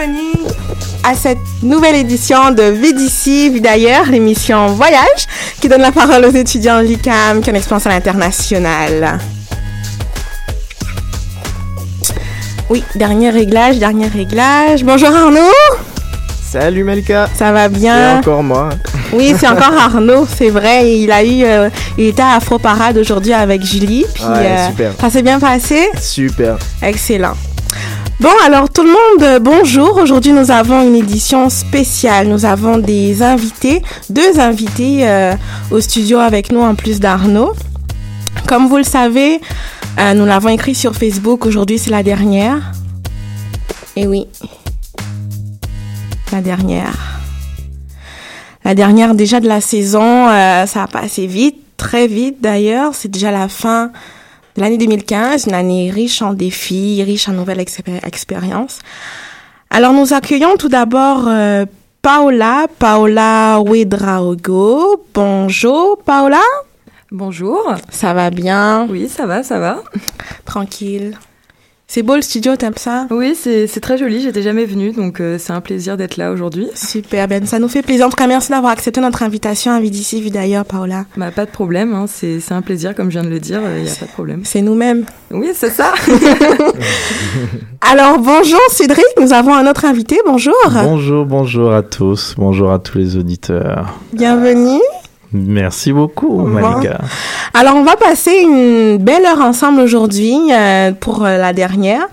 bienvenue à cette nouvelle édition de Vie d'ici, Vie d'ailleurs, l'émission Voyage qui donne la parole aux étudiants de l'ICAM qui ont une expérience à l'international. Oui, dernier réglage, dernier réglage. Bonjour Arnaud. Salut Malika. Ça va C'est bien encore moi. Oui, c'est encore Arnaud, c'est vrai. Il a eu, euh, il était à Afro Parade aujourd'hui avec Julie. Puis, Ouais, euh, super. Ça s'est bien passé? Super. Excellent. Bon, alors tout le monde, euh, bonjour. Aujourd'hui, nous avons une édition spéciale. Nous avons des invités, deux invités euh, au studio avec nous en plus d'Arnaud. Comme vous le savez, euh, nous l'avons écrit sur Facebook. Aujourd'hui, c'est la dernière. Et oui, la dernière. La dernière déjà de la saison. ça a passé vite, très vite d'ailleurs. C'est déjà la fin l'année 2015, une année riche en défis, riche en nouvelles expé- expériences. Alors nous accueillons tout d'abord euh, Paola, Paola Ouedraogo. Bonjour Paola. Bonjour. Ça va bien? Oui, ça va, ça va. Tranquille. C'est beau le studio, t'aimes ça? Oui, c'est c'est très joli, j'étais jamais venue, donc euh, c'est un plaisir d'être là aujourd'hui. Super, ben ça nous fait plaisir. En tout cas, merci d'avoir accepté notre invitation à Vie d'ici, Vie d'ailleurs, Paola. Bah, pas de problème, hein, c'est c'est un plaisir, comme je viens de le dire, il n'y a pas de problème. C'est nous-mêmes. Oui, c'est ça. Alors bonjour Cédric, nous avons un autre invité. Bonjour. Bonjour, bonjour à tous, bonjour à tous les auditeurs. Bienvenue. Merci beaucoup, Malika. Alors, on va passer une belle heure ensemble aujourd'hui euh, pour euh, la dernière.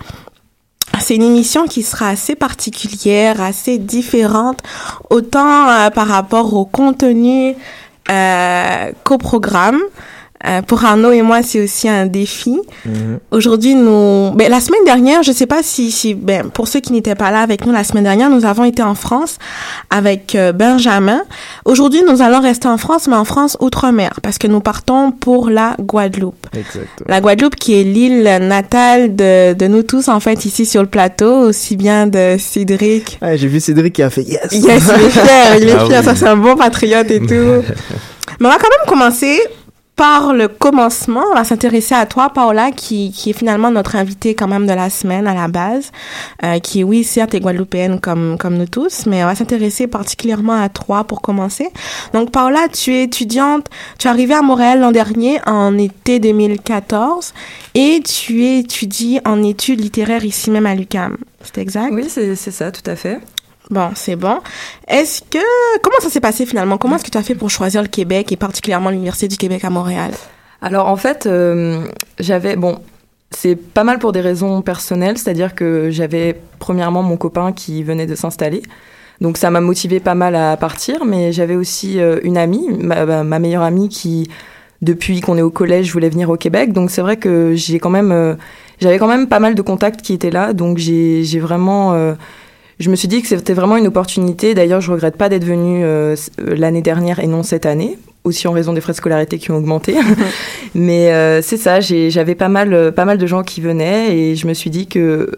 C'est une émission qui sera assez particulière, assez différente, autant euh, par rapport au contenu euh, qu'au programme. Euh, pour Arnaud et moi, c'est aussi un défi. Mhm. Aujourd'hui, nous, ben, la semaine dernière, je sais pas si, si, ben, pour ceux qui n'étaient pas là avec nous la semaine dernière, nous avons été en France avec euh, Benjamin. Aujourd'hui, nous allons rester en France, mais en France outre-mer, parce que nous partons pour la Guadeloupe. Exact. La Guadeloupe qui est l'île natale de, de nous tous, en fait, ici sur le plateau, aussi bien de Cédric. Ouais, J'ai vu Cédric qui a fait yes. Yes, il est fier, il est Ah fier, oui. ça c'est un bon patriote et tout. Mais on va quand même commencer par le commencement. On va s'intéresser à toi, Paola, qui, qui est finalement notre invitée quand même de la semaine à la base, euh, qui, oui, certes, est guadeloupéenne comme, comme nous tous, mais on va s'intéresser particulièrement à toi pour commencer. Donc, Paola, tu es étudiante, tu es arrivée à Montréal l'an dernier en été 2014 et tu étudies en études littéraires ici même à l'UQAM. C'est exact? oui, c'est ça, tout à fait. Bon, c'est bon. Est-ce que comment ça s'est passé finalement? Comment est-ce que tu as fait pour choisir le Québec et particulièrement l'université du Québec à Montréal? Alors en fait, euh, j'avais bon, c'est pas mal pour des raisons personnelles, c'est-à-dire que j'avais premièrement mon copain qui venait de s'installer. Donc ça m'a motivé pas mal à partir, mais j'avais aussi euh, une amie, ma, ma, meilleure amie qui, depuis qu'on est au collège, voulait venir au Québec. Donc c'est vrai que j'ai quand même, euh, j'avais quand même pas mal de contacts qui étaient là. Donc j'ai vraiment, je me suis dit que c'était vraiment une opportunité. D'ailleurs, je regrette pas d'être venue l'année dernière et non cette année, aussi en raison des frais de scolarité qui ont augmenté. mais c'est ça, j'avais pas mal, pas mal de gens qui venaient et je me suis dit que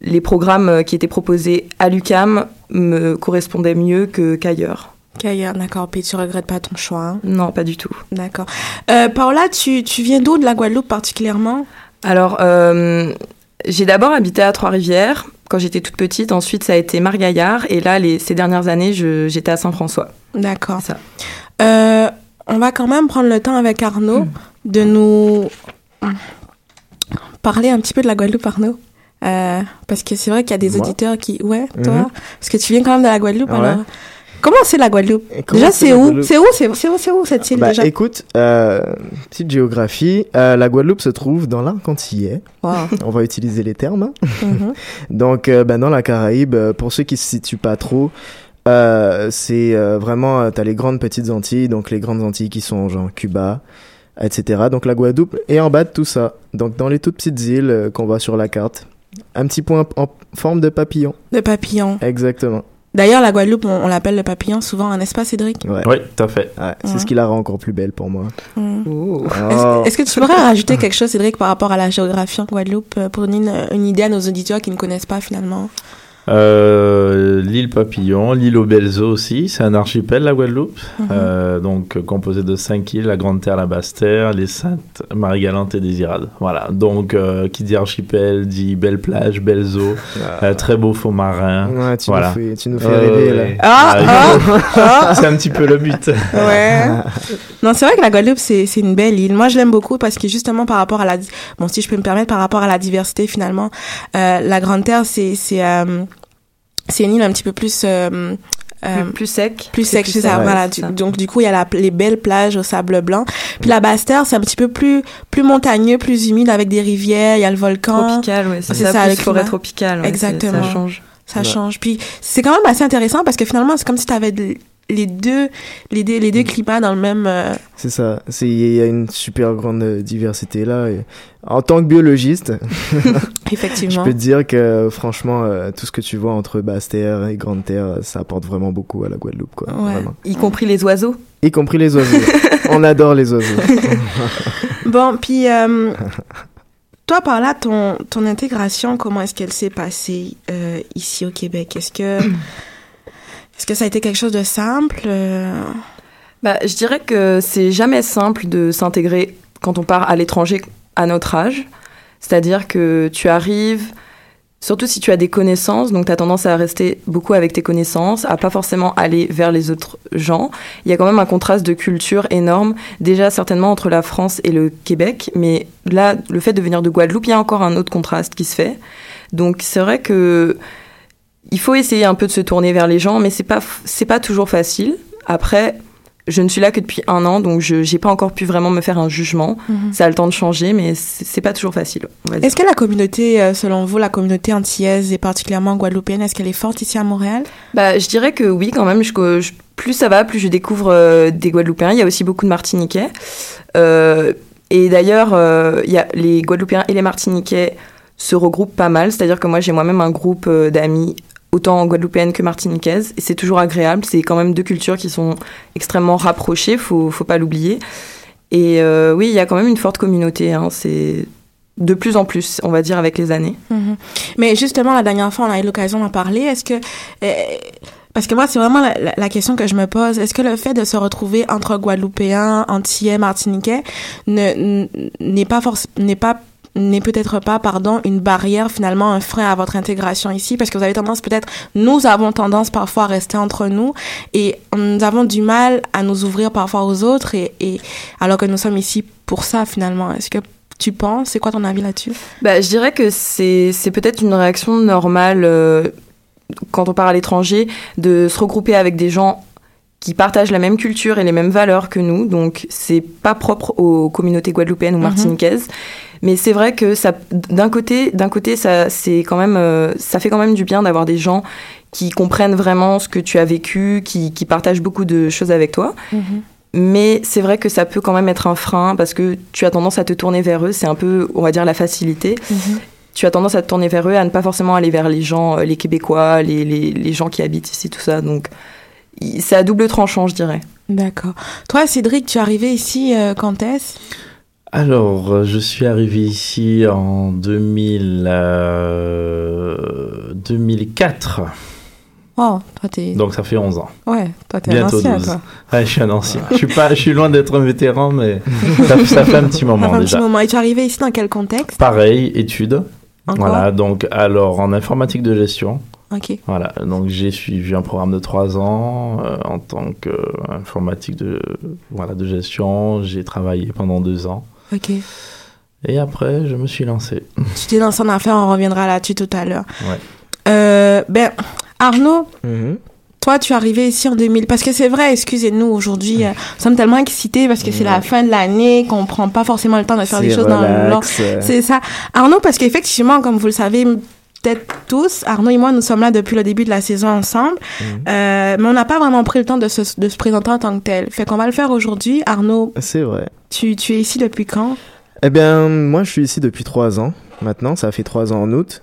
les programmes qui étaient proposés à l'UCAM me correspondaient mieux que qu'ailleurs. Qu'ailleurs, d'accord. Puis tu regrettes pas ton choix hein? Non, pas du tout. D'accord. Euh, Paola, tu, tu viens d'où? De la Guadeloupe particulièrement? Alors, euh, j'ai d'abord habité à Trois-Rivières quand j'étais toute petite. Ensuite, ça a été Margaillard. Et là, les, ces dernières années, j'étais à Saint-François. D'accord. Ça. Euh, on va quand même prendre le temps avec Arnaud mm. de nous parler un petit peu de la Guadeloupe, Arnaud. Euh, parce que c'est vrai qu'il y a des auditeurs qui... Ouais, toi mhm. Parce que tu viens quand même de la Guadeloupe, alors... Comment c'est la Guadeloupe Déjà, c'est où C'est où C'est où, où cette île bah, déjà Écoute, euh, petite géographie. Euh, la Guadeloupe se trouve dans l'arc antillais. On va utiliser les termes. Hein. Mhm. Donc, euh, ben, dans la Caraïbe, pour ceux qui se situent pas trop, c'est vraiment, t'as les grandes petites Antilles, donc les grandes Antilles qui sont genre Cuba, etc. Donc la Guadeloupe est en bas de tout ça. Donc dans les toutes petites îles qu'on voit sur la carte. Un petit point en forme de papillon. De papillon. Exactement. D'ailleurs, la Guadeloupe, on, l'appelle le papillon souvent, n'est-ce pas, Cédric ouais. Oui, tout à fait. C'est ce qui la rend encore plus belle pour moi. Mm. Oh. Est-ce que tu pourrais rajouter quelque chose, Cédric, par rapport à la géographie en Guadeloupe, euh, pour donner une, une idée à nos auditeurs qui ne connaissent pas finalement? Euh, l'île Papillon, l'île aux Belles Eaux aussi, c'est un archipel la Guadeloupe, mhm. euh, donc composé de cinq îles, la Grande Terre, la Basse Terre, les Saintes, Marie-Galante et Désirade. Voilà, donc euh, qui dit archipel dit belle plage, belles eaux, ah. très beau faux marin. Ouais, tu, voilà. nous fais, tu nous fais rêver là. Ah, ah, ah, c'est un petit peu le but. Ouais. non, c'est vrai que la Guadeloupe c'est une belle île. Moi je l'aime beaucoup parce que justement par rapport à la, bon si je peux me permettre par rapport à la diversité finalement, la Grande Terre c'est c'est une île un petit peu plus euh, euh, plus, sec. plus sec c'est ça voilà. donc du coup il y a la, les belles plages au sable blanc. Puis la basse terre c'est un petit peu plus plus montagneux plus humide avec des rivières il y a le volcan. Tropical ouais c'est ça, ça avec forêt tropicale exactement ça change. Ça change. Puis c'est quand même assez intéressant parce que finalement c'est comme si tu avais les deux les deux, les deux mm. climats dans le même euh, c'est ça. C'est il y a une super grande diversité là et en tant que biologiste effectivement. je peux te dire que franchement euh, tout ce que tu vois entre basse terre et grande terre ça apporte vraiment beaucoup à la Guadeloupe quoi. Y compris les oiseaux. Y compris les oiseaux. On adore les oiseaux. Bon puis euh, toi, par là, ton, ton intégration, comment est-ce qu'elle s'est passée ici au Québec? Est-ce que est-ce que ça a été quelque chose de simple euh? bah, Je dirais que c'est jamais simple de s'intégrer quand on part à l'étranger à notre âge. C'est-à-dire que tu arrives, surtout si tu as des connaissances, donc tu as tendance à rester beaucoup avec tes connaissances, à pas forcément aller vers les autres gens. Il y a quand même un contraste de culture énorme, déjà certainement entre la France et le Québec, mais là, le fait de venir de Guadeloupe, il y a encore un autre contraste qui se fait. Donc c'est vrai que il faut essayer un peu de se tourner vers les gens, mais c'est pas c'est pas toujours facile. Après, je ne suis là que depuis un an, donc je n'ai pas encore pu vraiment me faire un jugement. Mhm. Ça a le temps de changer, mais c'est pas toujours facile. Est-ce que la communauté, euh, selon vous, la communauté antillaise et particulièrement guadeloupéenne, est-ce qu'elle est forte ici à Montréal? Bah, je dirais que oui, quand même. Je, plus ça va, plus je découvre euh, des Guadeloupéens. Il y a aussi beaucoup de Martiniquais. Euh, et d'ailleurs, il y a les Guadeloupéens et les Martiniquais se regroupent pas mal. C'est-à-dire que moi, j'ai moi-même un groupe d'amis autant guadeloupéenne que martiniquaise. Et c'est toujours agréable. C'est quand même deux cultures qui sont extrêmement rapprochées, faut, faut pas l'oublier. Et euh, oui, il y a quand même une forte communauté. Hein. c'est de plus en plus, on va dire, avec les années. Mm-hmm. Mais justement, la dernière fois, on a eu l'occasion d'en parler. Est-ce que... Euh, parce que moi, c'est vraiment la, question que je me pose. Est-ce que le fait de se retrouver entre Guadeloupéens, Antillais, Martiniquais n'est pas forcément n'est pas n'est peut-être pas, pardon, une barrière, finalement, un frein à votre intégration ici, parce que vous avez tendance peut-être, nous avons tendance parfois à rester entre nous et nous avons du mal à nous ouvrir parfois aux autres et, et alors que nous sommes ici pour ça, finalement. Est-ce que tu penses C'est quoi ton avis là-dessus? Bah, Je dirais que c'est, c'est peut-être une réaction normale euh, quand on part à l'étranger de se regrouper avec des gens qui partagent la même culture et les mêmes valeurs que nous. Donc, c'est pas propre aux communautés guadeloupéennes ou mhm. martiniquaises. Mais c'est vrai que ça, d'un côté, d'un côté, ça, c'est quand même, euh, ça fait quand même du bien d'avoir des gens qui comprennent vraiment ce que tu as vécu, qui, qui partagent beaucoup de choses avec toi. Mhm. Mais c'est vrai que ça peut quand même être un frein parce que tu as tendance à te tourner vers eux. C'est un peu, on va dire, la facilité. Mhm. Tu as tendance à te tourner vers eux, à ne pas forcément aller vers les gens, euh, les Québécois, les, les, les gens qui habitent ici, tout ça. Donc, c'est à double tranchant, je dirais. D'accord. Toi, Cédric, tu es arrivé ici euh, quand est-ce? Alors, euh, je suis arrivé ici en 2000, euh, 2004. Oh, toi, t'es. Donc, ça fait 11 ans. Ouais, toi, t'es un Bientôt ancien, 12. toi. Ouais, je suis un ancien. je, suis pas, je suis loin d'être un vétéran, mais ça, ça fait un petit Ça moment fait un déjà. petit moment. Et tu es arrivé ici dans quel contexte? Pareil, études. Encore? Voilà, donc alors en informatique de gestion. Ok. Voilà, donc j'ai suivi un programme de trois ans euh, en tant qu'informatique de, voilà, de gestion. J'ai travaillé pendant deux ans. Ok. Et après, je me suis lancé. Tu t'es lancé en affaires, on reviendra là-dessus tout à l'heure. Ouais. Euh, ben, Arnaud, Mhm. toi, tu es arrivé ici en 2000. Parce que c'est vrai, excusez-nous, aujourd'hui, euh, nous sommes tellement excités parce que c'est la fin de l'année, qu'on prend pas forcément le temps de faire des choses dans le long. euh. C'est ça. Arnaud, parce qu'effectivement, comme vous le savez, peut-être tous, Arnaud et moi, nous sommes là depuis le début de la saison ensemble. Mhm. Euh, mais on n'a pas vraiment pris le temps de se, de se présenter en tant que tel. Fait qu'on va le faire aujourd'hui. Arnaud, C'est vrai. tu, tu es ici depuis quand? Eh bien, moi, je suis ici depuis trois ans. Maintenant, ça fait trois ans en août.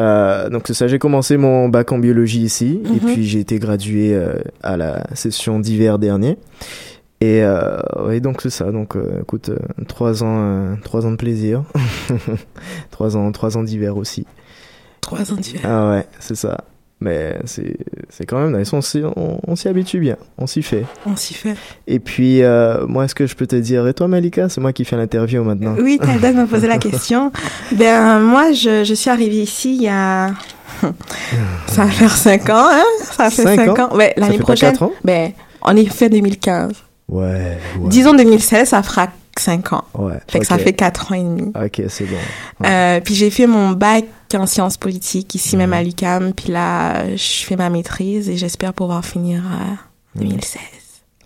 Euh, donc c'est ça, j'ai commencé mon bac en biologie ici et Mhm. puis j'ai été gradué euh, à la session d'hiver dernier. Et euh, oui, donc c'est ça. Donc euh, écoute, euh, trois ans, trois ans de plaisir, trois ans, trois ans d'hiver aussi. Trois ans d'hiver. Ah ouais, c'est ça. Mais c'est quand même nice. On s'y on, on habitue bien, on s'y fait. On s'y fait. Et puis euh, moi, est-ce que je peux te dire Et toi, Malika, c'est moi qui fais l'interview maintenant. Oui, Talda m'a posé la question. Ben, moi, je, je suis arrivée ici il y a... Ça va faire cinq ans, hein? Ça fait Cinq cinq ans? ans. Ouais, Ça l'année fait pas prochaine. quatre ans Ben, on est fait 2015. Ouais. ouais. Disons 2016, ça fera cinq ans. Ouais. Fait que ça fait quatre ans et demi. Ok, c'est bon. Euh, puis j'ai fait mon bac en sciences politiques ici Mhm. même à l'UCAM. Puis là, je fais ma maîtrise et j'espère pouvoir finir à 2016.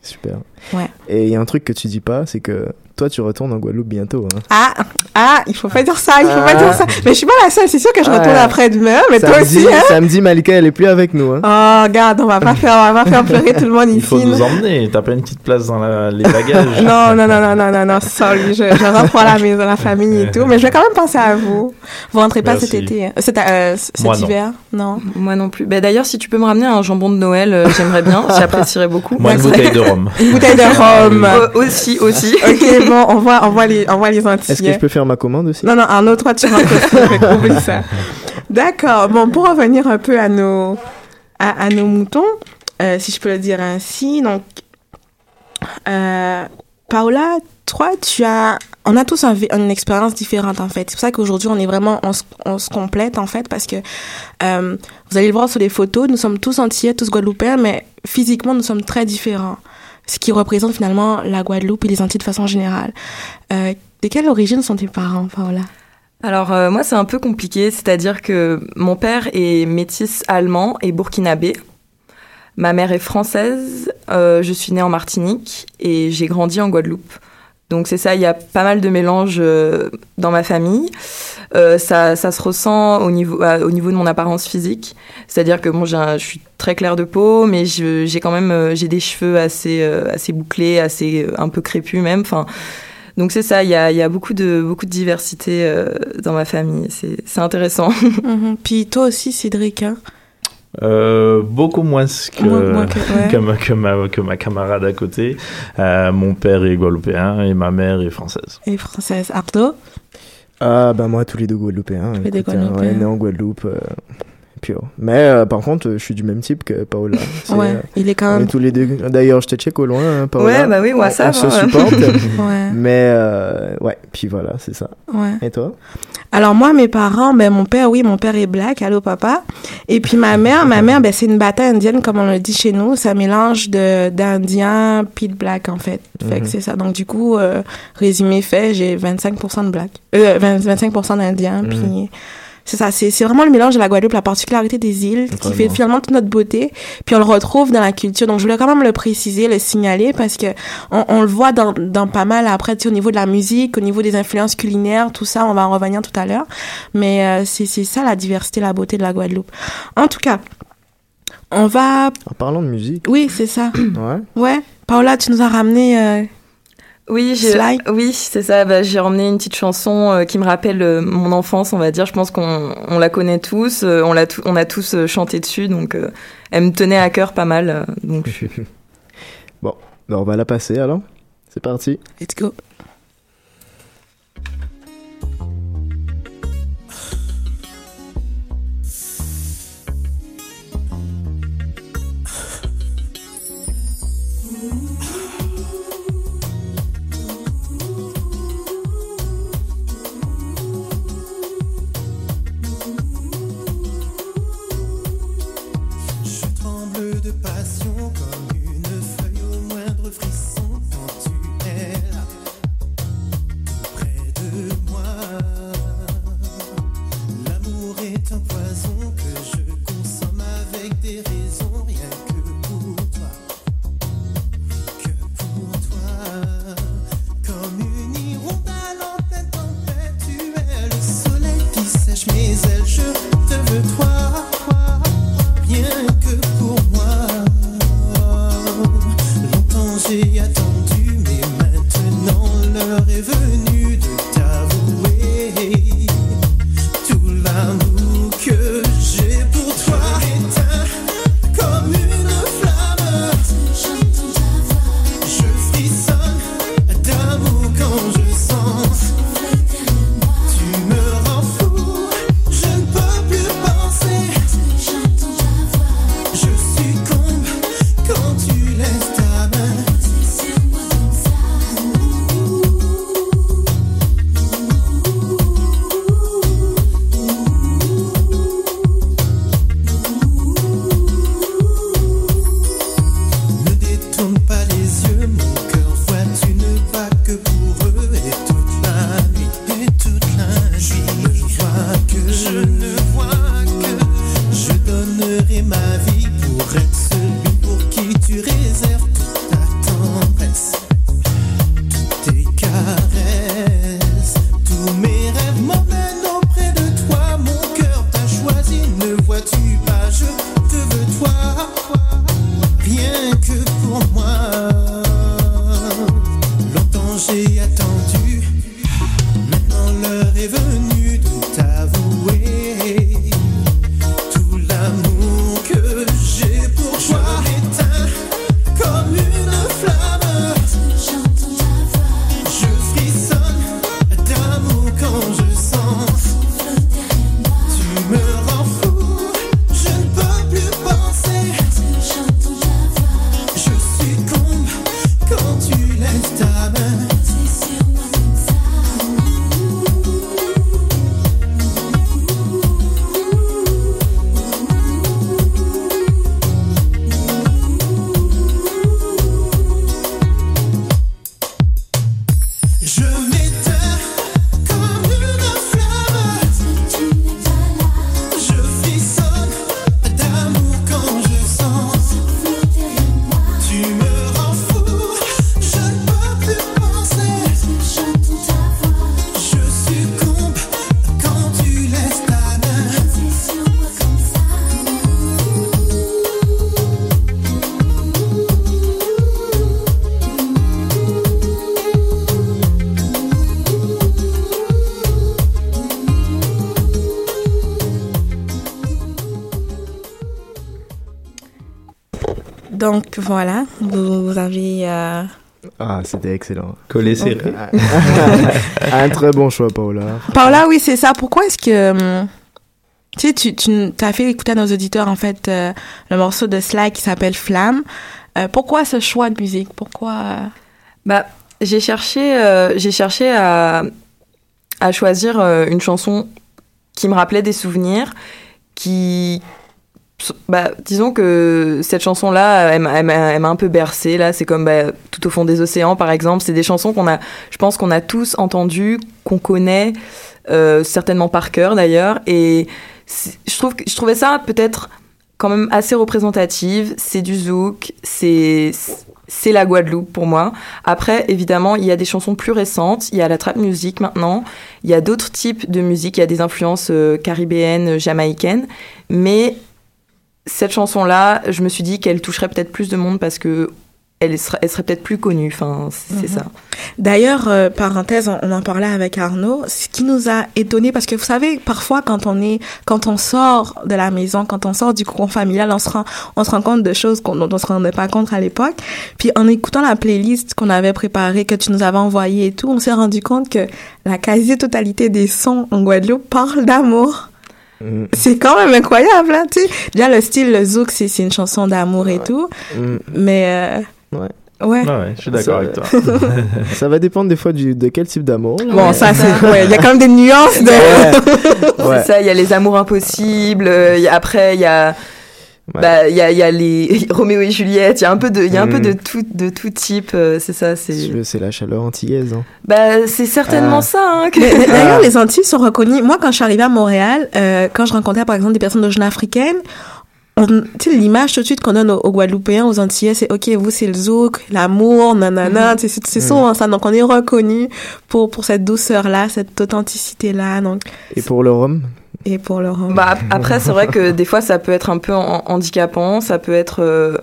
Super. Ouais. Et il y a un truc que tu dis pas, c'est que toi, tu retournes en Guadeloupe bientôt. Hein. Ah, ah, il faut pas dire ça, il faut pas Ah. dire ça. Mais je suis pas la seule, c'est sûr que je Ouais. retourne après-demain, mais toi samedi, aussi, hein. samedi, Malika, elle est plus avec nous. Hein. Oh, regarde, on va pas faire, on va pas faire pleurer tout le monde ici. Il faut nous emmener. T'as pas une petite place dans la- les bagages Non, non, non, non, non, non, non, sorry, je, je reprends la maison, la famille et tout, mais je vais quand même penser à vous. Vous rentrez pas Merci. cet été, hein. cet, euh, cet Moi, non. hiver, non? Moi non plus. Bah, D'ailleurs, si tu peux me ramener un jambon de Noël, euh, j'aimerais bien. J'apprécierais beaucoup. Moi, une bouteille de rhum. Une bouteille de rhum. Euh, aussi, aussi. ok, on voit, on voit les, on voit les Antillais. Est-ce que je peux faire ma commande aussi? Non, non, Arnaud, toi, tu rentres aussi, ça. D'accord. Bon, pour revenir un peu à nos, à, à nos moutons, euh, si je peux le dire ainsi, donc, euh, Paola, toi, tu as, on a tous un une expérience différente, en fait. C'est pour ça qu'aujourd'hui, on est vraiment, on se, on se complète, en fait, parce que, euh, vous allez le voir sur les photos, nous sommes tous antillais, tous guadeloupéens, mais physiquement, nous sommes très différents. Ce qui représente finalement la Guadeloupe et les Antilles de façon générale. Euh, de quelle origine sont tes parents, Paola? Alors euh, moi c'est un peu compliqué, c'est-à-dire que mon père est métis allemand et burkinabé. Ma mère est française, euh, je suis née en Martinique et j'ai grandi en Guadeloupe. Donc c'est ça, il y a pas mal de mélanges euh, dans ma famille. Euh, ça, ça se ressent au niveau, euh, au niveau de mon apparence physique. C'est-à-dire que bon, je suis très claire de peau, mais j'ai quand même euh, j'ai des cheveux assez, assez bouclés, assez un peu crépus même. Enfin, donc c'est ça, il y a, y a beaucoup, de, beaucoup de diversité dans ma famille. C'est c'est intéressant. Mhm. Puis toi aussi, Cédric, hein? Euh, beaucoup moins que, Moins- moins que- ouais. que, ma, que, ma, que ma camarade à côté. Euh, mon père est guadeloupéen et ma mère est française. Et française. Arnaud? Ah, bah moi, tous les deux Guadeloupéens. les deux hein, Guadeloupéens. ouais, né en Guadeloupe. euh, Mais euh, par contre, je suis du même type que Paola. Ouais, euh, il est quand on est même. tous les deux. D'ailleurs, je te check au loin, hein, Paola. Ouais, bah oui, on, ça on se va. supporte. Ouais, mais euh, ouais, puis voilà, c'est ça. ouais. Et toi? Alors moi, mes parents, ben mon père, oui, mon père est black, allô papa? Et puis ma mère, ma mère, ben c'est une bataille indienne comme on le dit chez nous, c'est un mélange de d'indien puis de black en fait. Fait que Mhm. c'est ça. Donc du coup, euh, résumé fait, j'ai 25% de black, euh, 20 25% d'indien. Puis c'est ça, c'est vraiment le mélange de la Guadeloupe, la particularité des îles, qui fait finalement toute notre beauté. Puis on le retrouve dans la culture. Donc je voulais quand même le préciser, le signaler parce que on, on le voit dans, dans pas mal après, tu sais, au niveau de la musique, au niveau des influences culinaires, tout ça, on va en revenir tout à l'heure. Mais euh, c'est c'est ça la diversité, la beauté de la Guadeloupe. En tout cas, On va. En parlant de musique. Oui, c'est ça. Ouais. Ouais. Paola, tu nous as ramené. euh, Oui, j'ai, oui, c'est ça. Bah, j'ai emmené une petite chanson euh, qui me rappelle euh, mon enfance, on va dire. Je pense qu'on on la connaît tous, euh, on l'a tout- on a tous euh, chanté dessus, donc euh, elle me tenait à cœur pas mal. euh, donc Bon, ben, on va la passer alors. C'est parti. Let's go. Donc voilà, vous, vous avez. euh, Ah, c'était excellent. Collé serré. Un très bon choix, Paola. Paola, oui, c'est ça. Pourquoi est-ce que. hum, Tu sais, tu, tu as fait écouter à nos auditeurs, en fait, euh, le morceau de Sly qui s'appelle Flamme. Euh, pourquoi ce choix de musique? Pourquoi. Bah, j'ai cherché, euh, j'ai cherché à, à choisir euh, une chanson qui me rappelait des souvenirs, qui, bah, disons que cette chanson-là, elle, m'a- un peu bercée. Là, c'est comme bah, tout au fond des océans, par exemple. C'est des chansons qu'on a, je pense qu'on a tous entendues, qu'on connaît euh, certainement par cœur d'ailleurs. Et je trouve, je trouvais ça peut-être quand même assez représentative. C'est du zouk, c'est c'est la Guadeloupe pour moi. Après, évidemment, il y a des chansons plus récentes, il y a la trap music maintenant, il y a d'autres types de musique, il y a des influences euh, caribéennes, jamaïcaines, mais cette chanson-là, je me suis dit qu'elle toucherait peut-être plus de monde parce que elle serait, elle serait peut-être plus connue. Enfin, c'est Mhm. ça. D'ailleurs, euh, parenthèse, on, on en parlait avec Arnaud. Ce qui nous a étonné, parce que vous savez, parfois quand on est, quand on sort de la maison, quand on sort du cocon familial, on se rend, on se rend compte de choses qu'on, dont on se rendait pas compte à l'époque. Puis en écoutant la playlist qu'on avait préparée, que tu nous avais envoyée et tout, on s'est rendu compte que la quasi-totalité des sons en Guadeloupe parlent d'amour. Mm. C'est quand même incroyable, hein, tu sais. Déjà, le style, le zouk, c'est, c'est une chanson d'amour et tout. Mm. Mais, euh, Ouais. ouais. Ah ouais, je suis d'accord avec toi. Ça va dépendre des fois du, de quel type d'amour. Bon, ça, c'est, ouais, il y a quand même des nuances de... Ouais. Ouais. C'est ça, il y a les amours impossibles. euh, il y a- après, il y a. Bah, il y a, il y a les Roméo et Juliette, il y a un peu de, il y a un peu Mm. de tout, de tout type, euh, c'est ça, c'est. La chaleur antillaise. Hein. Bah, c'est certainement Ah. ça, hein, que- D'ailleurs, Ah. les Antilles sont reconnues. Moi, quand je suis arrivée à Montréal, euh, quand je rencontrais par exemple des personnes d'origine africaine, l'image tout de suite qu'on donne aux, aux Guadeloupéens, aux Antillais, c'est OK, vous, c'est le zouk, l'amour, nanana. sais, C'est c'est Mhm. souvent ça. Donc, on est reconnu pour, pour cette douceur-là, cette authenticité-là. Donc, Et pour le rhum? Et pour. Bah, ap- après, c'est vrai que des fois, ça peut être un peu handicapant. Ça peut être. euh,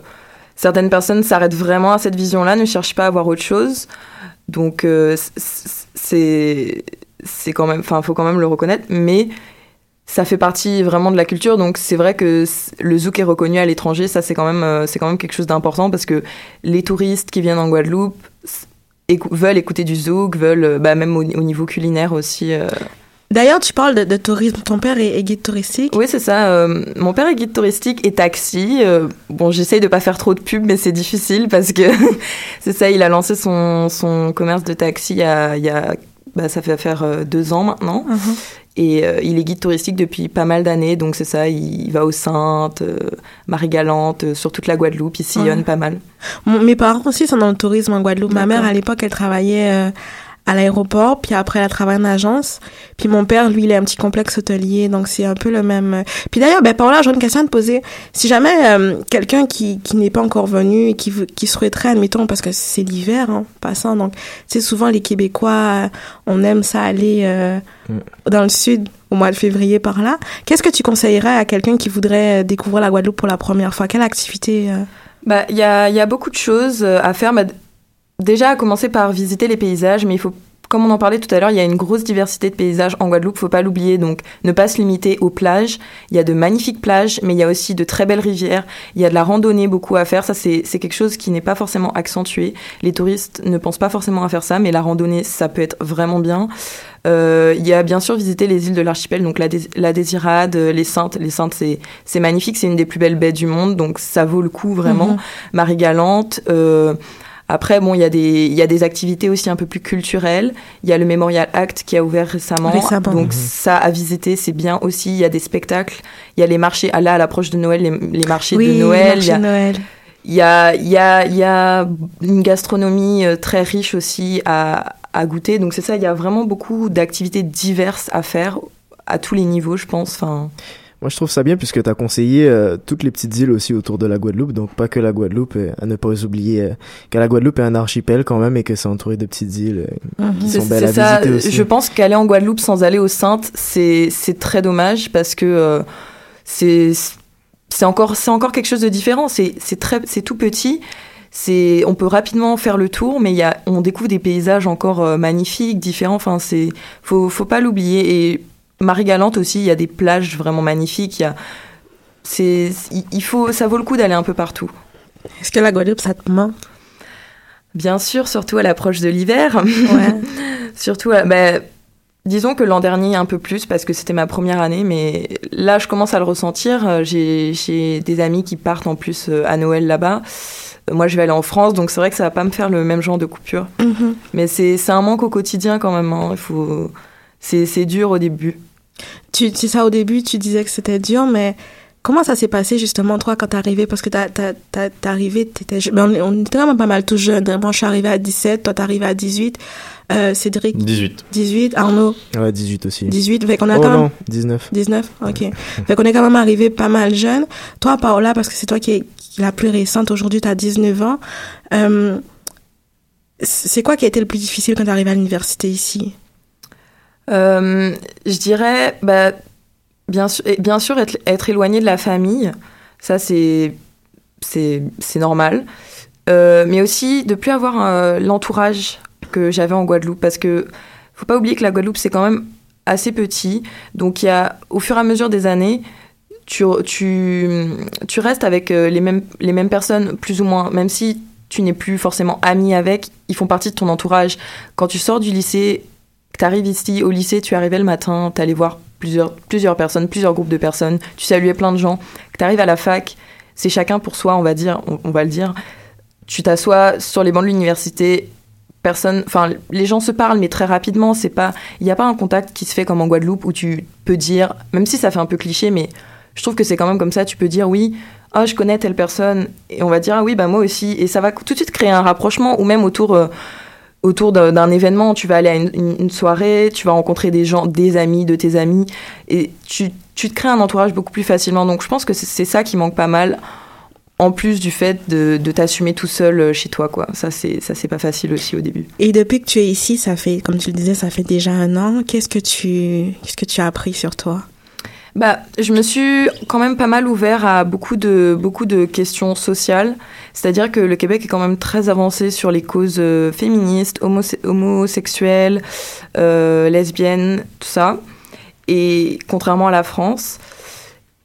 certaines personnes s'arrêtent vraiment à cette vision-là, ne cherchent pas à voir autre chose. Donc, euh, c'est. C'est quand même. Enfin, faut quand même le reconnaître. Mais ça fait partie vraiment de la culture. Donc, c'est vrai que le zouk est reconnu à l'étranger. Ça, c'est quand, même, euh, c'est quand même quelque chose d'important parce que les touristes qui viennent en Guadeloupe. écou- veulent écouter du zouk, veulent, euh, bah, même au, au niveau culinaire aussi. euh, D'ailleurs, tu parles de, de tourisme. Ton père est, est guide touristique. Oui, c'est ça. euh, mon père est guide touristique et taxi. Euh, bon, j'essaye de pas faire trop de pub, mais c'est difficile parce que c'est ça. Il a lancé son, son commerce de taxi il y a, il y a bah, ça fait faire euh, deux ans maintenant. Mhm. Et euh, il est guide touristique depuis pas mal d'années. Donc c'est ça. Il, il va aux Saintes, euh, Marie-Galante, sur toute la Guadeloupe. Il sillonne pas mal. Mon- mes parents aussi sont dans le tourisme en Guadeloupe. Ma mère, à l'époque, elle travaillait euh, à l'aéroport, puis après, elle a travaillé en agence. Puis mon père, lui, il a un petit complexe hôtelier, donc c'est un peu le même. euh. Puis d'ailleurs, ben, Paola, j'ai une question à te poser. Si jamais euh, quelqu'un qui, qui n'est pas encore venu et qui, qui souhaiterait, admettons, parce que c'est l'hiver, hein, passant, donc, tu sais, souvent, les Québécois, euh, on aime ça aller euh, Mm. dans le sud au mois de février par là. Qu'est-ce que tu conseillerais à quelqu'un qui voudrait découvrir la Guadeloupe pour la première fois? Quelle activité? euh? Bah, il y a, il y a beaucoup de choses à faire. Déjà, à commencer par visiter les paysages, mais il faut, comme on en parlait tout à l'heure, il y a une grosse diversité de paysages en Guadeloupe, faut pas l'oublier. Donc, ne pas se limiter aux plages. Il y a de magnifiques plages, mais il y a aussi de très belles rivières. Il y a de la randonnée beaucoup à faire. Ça, c'est quelque chose qui n'est pas forcément accentué. Les touristes ne pensent pas forcément à faire ça, mais la randonnée, ça peut être vraiment bien. Euh, il y a bien sûr visiter les îles de l'archipel, donc la, Dés- la Désirade, euh, les Saintes. Les Saintes, c'est c'est magnifique, c'est une des plus belles baies du monde, donc ça vaut le coup vraiment. Mhm. Marie-Galante. euh, après, bon, il y, a des- il y a des activités aussi un peu plus culturelles. Il y a le Memorial Act qui a ouvert récemment. Récemment. Donc, Mhm. ça à visiter, c'est bien aussi. Il y a des spectacles. Il y a les marchés. Ah, là, à l'approche de Noël, les, les marchés oui, de Noël. Il marché y, a, de Noël. il, y a, il, y a, il y a une gastronomie euh, très riche aussi à, à goûter. Donc, c'est ça. Il y a vraiment beaucoup d'activités diverses à faire à tous les niveaux, je pense. Enfin, Moi, je trouve ça bien puisque tu as conseillé euh, toutes les petites îles aussi autour de la Guadeloupe, donc pas que la Guadeloupe, euh, à ne pas oublier euh, que la Guadeloupe est un archipel quand même et que c'est entouré de petites îles euh, qui sont belles à ça. visiter aussi. Je pense qu'aller en Guadeloupe sans aller aux Saintes, c'est c'est très dommage parce que c'est c'est encore c'est encore quelque chose de différent. C'est c'est très c'est tout petit. C'est on peut rapidement faire le tour, mais il y a on découvre des paysages encore magnifiques, différents. Enfin c'est faut faut pas l'oublier. Et Marie-Galante aussi, il y a des plages vraiment magnifiques. Il y a c'est il- il faut ça vaut le coup d'aller un peu partout. Est-ce que la Guadeloupe, ça te manque? Bien sûr, surtout à l'approche de l'hiver. Ouais. Surtout, bah, disons que l'an dernier un peu plus parce que c'était ma première année, mais là je commence à le ressentir. J'ai j'ai des amis qui partent en plus euh, à Noël là-bas. Moi je vais aller en France, donc c'est vrai que ça va pas me faire le même genre de coupure. Mhm. Mais c'est c'est un manque au quotidien quand même. hein. Il faut, c'est c'est dur au début. Tu dis ça au début, tu disais que c'était dur, mais comment ça s'est passé justement toi quand t'es arrivé Parce que t'es arrivé, t'étais, mais on, on était quand même pas mal tous jeunes. Moi, je suis arrivée à 17, toi t'es arrivé à 18, euh, Cédric? 18. 18, Arnaud? Ouais, 18 aussi. 18. Fait qu'on a oh quand même non, 19. 19, ok. fait qu'on est quand même arrivé pas mal jeune. Toi, Paola, parce que c'est toi qui est, qui est la plus récente aujourd'hui, t'as 19 ans. Euh, c'est quoi qui a été le plus difficile quand t'es arrivé à l'université ici? Euh, je dirais, bah, bien sûr, être, éloigné de la famille. Ça, c'est normal. Euh, mais aussi de plus avoir euh, l'entourage que j'avais en Guadeloupe parce que faut pas oublier que la Guadeloupe c'est quand même assez petit. Donc il y a au fur et à mesure des années, tu, restes avec les mêmes personnes plus ou moins, même si tu n'es plus forcément ami avec, ils font partie de ton entourage. Quand tu sors du lycée, tu arrives ici au lycée, tu arrivais le matin, tu allais voir plusieurs, plusieurs personnes, plusieurs groupes de personnes, tu saluais plein de gens. Que tu arrives à la fac, c'est chacun pour soi, on va dire, on, on va le dire. Tu t'assois sur les bancs de l'université, personne, enfin, les gens se parlent, mais très rapidement. C'est pas, il n'y a pas un contact qui se fait comme en Guadeloupe où tu peux dire, même si ça fait un peu cliché, mais je trouve que c'est quand même comme ça. Tu peux dire oui, ah, je connais telle personne, et on va dire ah oui, bah moi aussi, et ça va tout de suite créer un rapprochement, ou même autour. euh, autour d'un événement, tu vas aller à une, soirée, tu vas rencontrer des gens, des amis de tes amis, et tu, tu te crées un entourage beaucoup plus facilement. Donc je pense que c'est- ça qui manque pas mal, en plus du fait de, de t'assumer tout seul euh, chez toi, quoi. Ça, c'est pas facile aussi au début. Et depuis que tu es ici, ça fait, comme tu le disais, ça fait déjà un an. Qu'est-ce qu'est-ce que tu as appris sur toi? Bah, je me suis quand même pas mal ouvert à beaucoup de, questions sociales. C'est-à-dire que le Québec est quand même très avancé sur les causes euh, féministes, homose- homosexuelles, euh, lesbiennes, tout ça. Et contrairement à la France.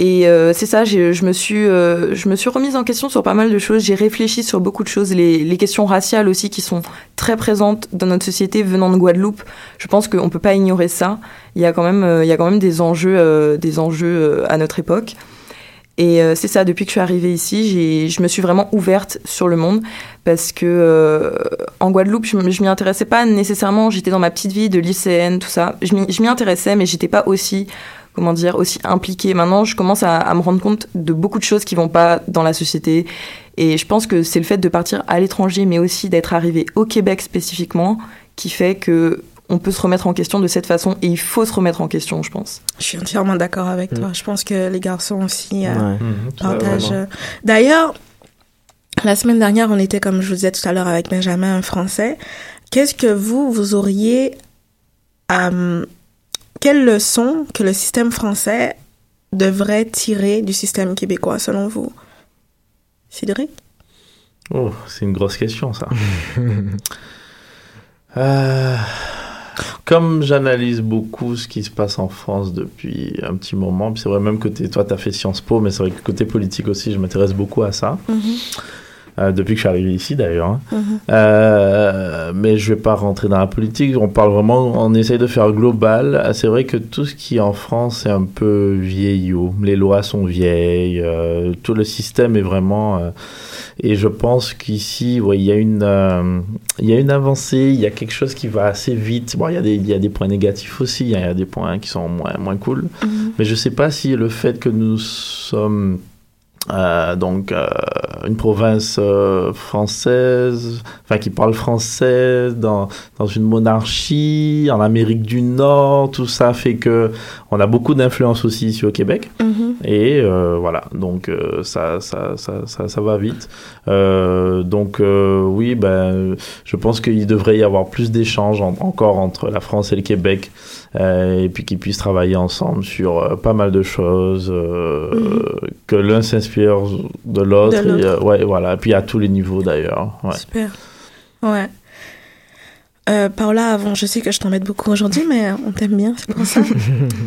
Et euh, c'est ça, je me, suis, euh, je me suis remise en question sur pas mal de choses. J'ai réfléchi sur beaucoup de choses. Les, les questions raciales aussi qui sont très présentes dans notre société venant de Guadeloupe. Je pense qu'on ne peut pas ignorer ça. Il y a quand même, euh, il y a quand même des enjeux, euh, des enjeux euh, à notre époque. Et c'est ça, depuis que je suis arrivée ici, je me suis vraiment ouverte sur le monde parce que en Guadeloupe, je, je m'y intéressais pas nécessairement. J'étais dans ma petite vie de lycéenne, tout ça. Je m'y intéressais, mais j'étais pas aussi, comment dire, aussi impliquée. Maintenant, je commence à, à me rendre compte de beaucoup de choses qui vont pas dans la société. Et je pense que c'est le fait de partir à l'étranger, mais aussi d'être arrivé au Québec spécifiquement, qui fait que on peut se remettre en question de cette façon. Et il faut se remettre en question, je pense. Je suis entièrement d'accord avec Mm. toi. Je pense que les garçons aussi euh, Ouais. partagent. euh, D'ailleurs, la semaine dernière, on était, comme je vous disais tout à l'heure, avec Benjamin, un Français. Qu'est-ce que vous, vous auriez... euh, quelle leçon que le système français devrait tirer du système québécois, selon vous? Cédric? Oh, c'est une grosse question, ça. Euh, comme j'analyse beaucoup ce qui se passe en France depuis un petit moment, puis c'est vrai même que toi, tu as fait Sciences Po, mais c'est vrai que côté politique aussi, je m'intéresse beaucoup à ça. Euh, depuis que je suis arrivé ici d'ailleurs. hein. Euh, mais je vais pas rentrer dans la politique. On parle vraiment, on essaye de faire global. Ah, C'est vrai que tout ce qui est en France est un peu vieillot. Les lois sont vieilles. euh, tout le système est vraiment. et je pense qu'ici, ouais, il y a une, il y a une avancée. Il y a quelque chose qui va assez vite. Bon, il y a des, il y a des points négatifs aussi. Il y a des points qui sont moins, moins cool. Mais je sais pas si le fait que nous sommes euh, donc euh, une province euh, française, enfin qui parle français dans dans une monarchie en Amérique du Nord, tout ça fait que on a beaucoup d'influence aussi ici au Québec. Et euh, voilà. Donc euh, ça, ça ça ça ça va vite. Euh, donc euh, oui ben je pense qu'il devrait y avoir plus d'échanges en- encore entre la France et le Québec et puis qu'ils puissent travailler ensemble sur euh, pas mal de choses, euh, que l'un s'inspire de l'autre. Euh, ouais, voilà. Et puis à tous les niveaux d'ailleurs. Ouais. Super. Ouais. Euh, Paola, avant, je sais que je t'embête beaucoup aujourd'hui, mais on t'aime bien, c'est pour ça.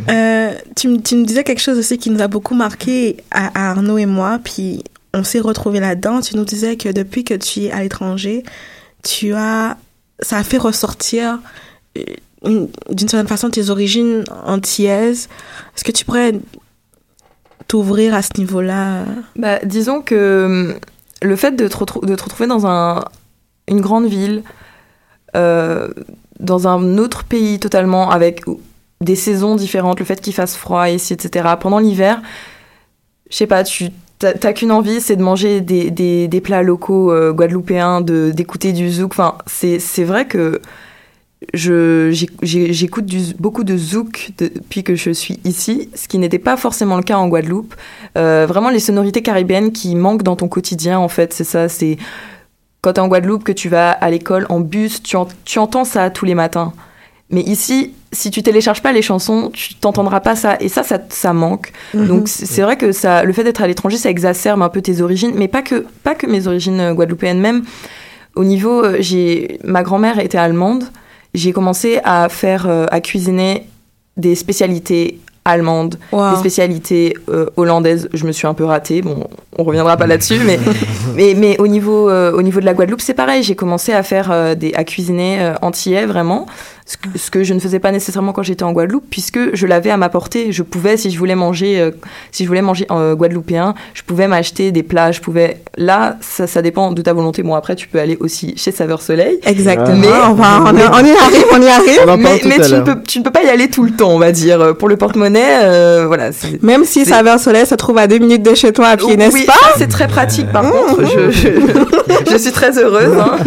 Euh, tu, tu me disais quelque chose aussi qui nous a beaucoup marqué à, à Arnaud et moi, puis on s'est retrouvés là-dedans. Tu nous disais que depuis que tu es à l'étranger, tu as, ça a fait ressortir euh, d'une certaine façon tes origines antillaises. Est-ce que tu pourrais t'ouvrir à ce niveau-là? Bah, disons que le fait de te, retrouver dans un, une grande ville, euh, dans un autre pays totalement, avec des saisons différentes, le fait qu'il fasse froid ici, etc. Pendant l'hiver, je sais pas, tu t'as qu'une envie, c'est de manger des, des, plats locaux euh, guadeloupéens, de d'écouter du zouk. Enfin, c'est vrai que j'écoute beaucoup de zouk depuis que je suis ici, ce qui n'était pas forcément le cas en Guadeloupe. Euh, vraiment les sonorités caribéennes qui manquent dans ton quotidien, en fait, c'est ça. C'est quand t'es en Guadeloupe que tu vas à l'école en bus, tu, en- tu entends ça tous les matins. Mais ici, si tu télécharges pas les chansons, tu t'entendras pas ça. Et ça, ça, ça manque. Mhm. Donc c'est vrai que ça, le fait d'être à l'étranger, ça exacerbe un peu tes origines, mais pas que, pas que mes origines euh, guadeloupéennes. Même au niveau, euh, j'ai, ma grand-mère était allemande. J'ai commencé à faire, euh, à cuisiner des spécialités allemandes, Wow. des spécialités euh, hollandaises. Je me suis un peu ratée. Bon, on reviendra pas là-dessus, mais, mais, mais au niveau, euh, au niveau de la Guadeloupe, c'est pareil. J'ai commencé à faire euh, des, à cuisiner euh, antillais vraiment, ce que, ce que je ne faisais pas nécessairement quand j'étais en Guadeloupe, puisque je l'avais à ma portée. Je pouvais, si je voulais manger, euh, si je voulais manger euh, guadeloupéen, je pouvais m'acheter des plats. Je pouvais. Là, ça, ça dépend de ta volonté. Bon, après, tu peux aller aussi chez Saveur Soleil. Exactement. Mais- on, va, on, y- on y arrive, on y arrive. On Mais, tu, ne peux, tu ne peux pas y aller tout le temps, on va dire. Euh, Pour le porte-monnaie, euh, voilà. Même si Saveur Soleil se trouve à deux minutes de chez toi à pied, n'est-ce oui, pas? c'est très pratique par contre. Je, je, je suis très heureuse. hein.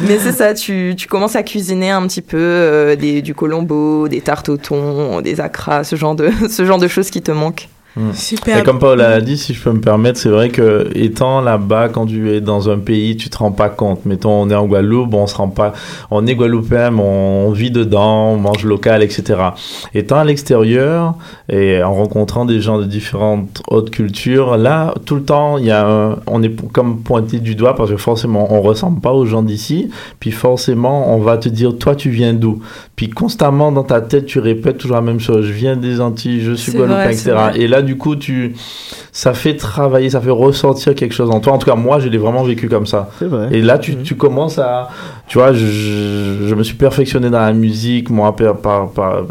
Mais c'est ça, tu, tu commences à cuisiner un petit peu euh, du colombo, des tartes au thon, des acras, ce genre de choses qui te manquent. Super. Et comme Paul a dit, si je peux me permettre, c'est vrai que étant là-bas, quand tu es dans un pays, tu te rends pas compte. Mettons, on est en Guadeloupe, on se rend pas, on est guadeloupéen, mais on vit dedans, on mange local, etc. Étant à l'extérieur et en rencontrant des gens de différentes autres cultures, là, tout le temps, il y a un, on est comme pointé du doigt parce que forcément, on ressemble pas aux gens d'ici. Puis forcément, on va te dire, toi, tu viens d'où? Puis constamment dans ta tête, tu répètes toujours la même chose. Je viens des Antilles, je suis guadeloupéen, etc. Et là, du coup, tu, ça fait travailler, ça fait ressortir quelque chose en toi. En tout cas, moi, je l'ai vraiment vécu comme ça. Vrai. Et là, tu, tu commences à, tu vois, je, je, je me suis perfectionné dans la musique. Moi, par, par, par,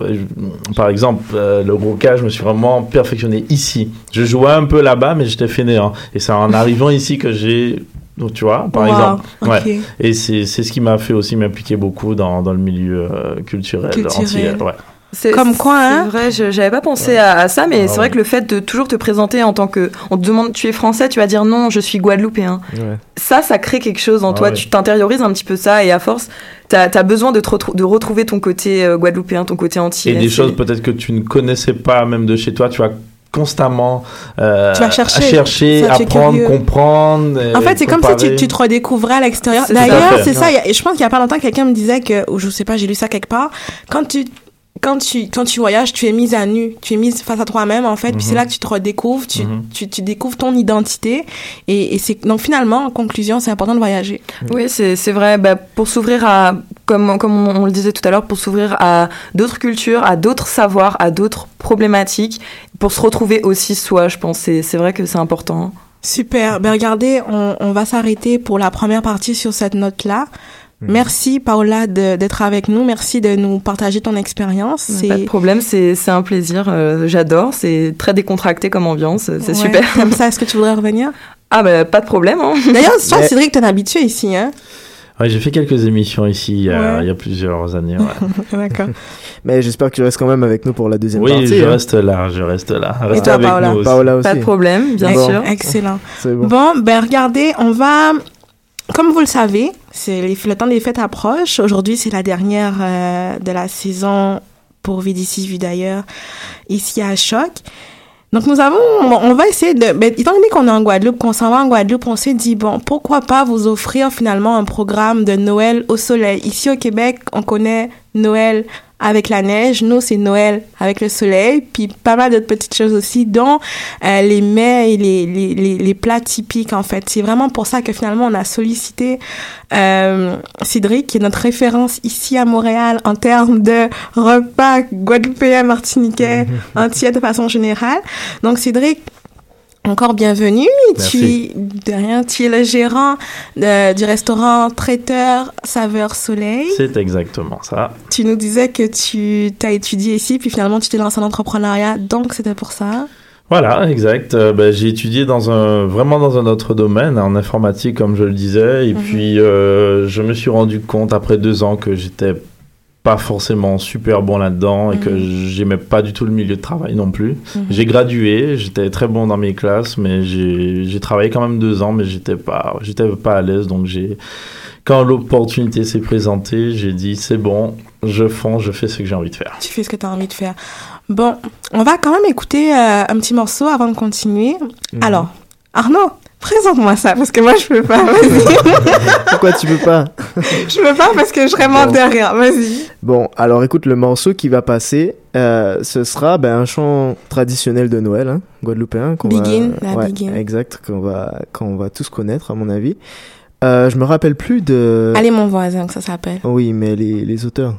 par exemple, euh, le gros cas, je me suis vraiment perfectionné ici. Je jouais un peu là-bas, mais j'étais fainéant. Et c'est en arrivant ici que j'ai, donc, tu vois, par Wow, exemple. Ouais. Et c'est c'est ce qui m'a fait aussi m'impliquer beaucoup dans, dans le milieu euh, culturel, Culturel. antillais, ouais. C'est- Comme quoi, hein C'est vrai, j'avais pas pensé à, à ça, mais Ah c'est vrai ouais. que le fait de toujours te présenter en tant que. On te demande, tu es français, tu vas dire non, je suis guadeloupéen. Ouais. Ça, ça crée quelque chose en Ah toi. ouais. Tu t'intériorises un petit peu ça et à force, t'as as besoin de, te retrou- de retrouver ton côté euh, guadeloupéen, ton côté Et antillais. des choses peut-être que tu ne connaissais pas même de chez toi, tu vas constamment euh, Tu vas chercher. à chercher, Ça, apprendre, comprendre. En fait, c'est comme si tu, te redécouvrais à l'extérieur. D'ailleurs, c'est ça. y a- je pense qu'il y a pas longtemps, quelqu'un me disait que, ou je sais pas, j'ai lu ça quelque part. Quand tu, quand tu, quand tu voyages, tu es mise à nu. Tu es mise face à toi-même, en fait. Puis c'est Mhm. là que tu te redécouvres. Tu, Mhm. tu, tu découvres ton identité. Et, et c'est, donc finalement, en conclusion, c'est important de voyager. Oui, c'est vrai. Bah, pour s'ouvrir à, comme, comme on, le disait tout à l'heure, pour s'ouvrir à d'autres cultures, à d'autres savoirs, à d'autres problématiques, pour se retrouver aussi soi, je pense. C'est c'est vrai que c'est important. Super. Ben regardez, on, on va s'arrêter pour la première partie sur cette note-là. Merci Paola d'être avec nous. Merci de nous partager ton expérience. Pas de problème, c'est c'est un plaisir. euh, J'adore. C'est très décontracté comme ambiance. C'est Ouais, super. Comme ça, est-ce que tu voudrais revenir? Ah, bah, pas de problème. Hein. D'ailleurs, toi, Mais- Cédric, t'es habitué ici, hein Ouais, j'ai fait quelques émissions ici il y a, Ouais. il y a plusieurs années. ouais. D'accord. Mais j'espère que tu restes quand même avec nous pour la deuxième oui, partie. je hein. reste là, je reste là. Restez toi, avec Paola nous aussi. Paola aussi. Pas de problème, bien Bon. sûr. Excellent. C'est bon. Bon, ben regardez, on va, comme vous le savez, le temps des fêtes approche. Aujourd'hui, c'est la dernière euh, de la saison pour Vie d'ici, d'ailleurs, ici à Choc. Donc nous avons, on va essayer de, ben, étant donné qu'on est en Guadeloupe, qu'on s'en va en Guadeloupe, on s'est dit bon, pourquoi pas vous offrir finalement un programme de Noël au soleil. Ici au Québec, on connaît Noël avec la neige, nous c'est Noël avec le soleil, puis pas mal d'autres petites choses aussi, dont euh, les mets et les, les, les, les plats typiques en fait. C'est vraiment pour ça que finalement on a sollicité euh, Cédric, qui est notre référence ici à Montréal en termes de repas guadeloupéens, martiniquais, entiers de façon générale. Donc Cédric, encore bienvenue. Merci. Tu, de rien, tu es le gérant de- du restaurant traiteur Saveur Soleil. C'est exactement ça. Tu nous disais que tu as étudié ici, puis finalement tu t'es lancé en entrepreneuriat, donc c'était pour ça. Voilà, exact. Euh, ben, j'ai étudié dans un vraiment dans un autre domaine, en informatique comme je le disais, et Mhm. puis euh, je me suis rendu compte après deux ans que j'étais pas forcément super bon là-dedans et que Mhm. j'aimais pas du tout le milieu de travail non plus. Mhm. J'ai gradué, j'étais très bon dans mes classes, mais j'ai travaillé quand même deux ans, mais j'étais pas j'étais pas à l'aise, donc j'ai quand l'opportunité s'est présentée, j'ai dit c'est bon, je fonce, je fais ce que j'ai envie de faire. Tu fais ce que tu as envie de faire. Bon, on va quand même écouter euh, un petit morceau avant de continuer. Mhm. Alors, Arnaud, Présente-moi ça, parce que moi, je peux pas. Vas-y. Pourquoi tu peux pas? Je peux pas parce que je vraiment Bon. rien. Vas-y. Bon, alors écoute, le morceau qui va passer, euh, ce sera ben, un chant traditionnel de Noël, hein, guadeloupéen. qu'on Begin, va... la ouais, Begin. Exact, qu'on va, qu'on va tous connaître, à mon avis. Euh, je me rappelle plus de... Allez, mon voisin, que ça s'appelle. Oui, mais les, les auteurs.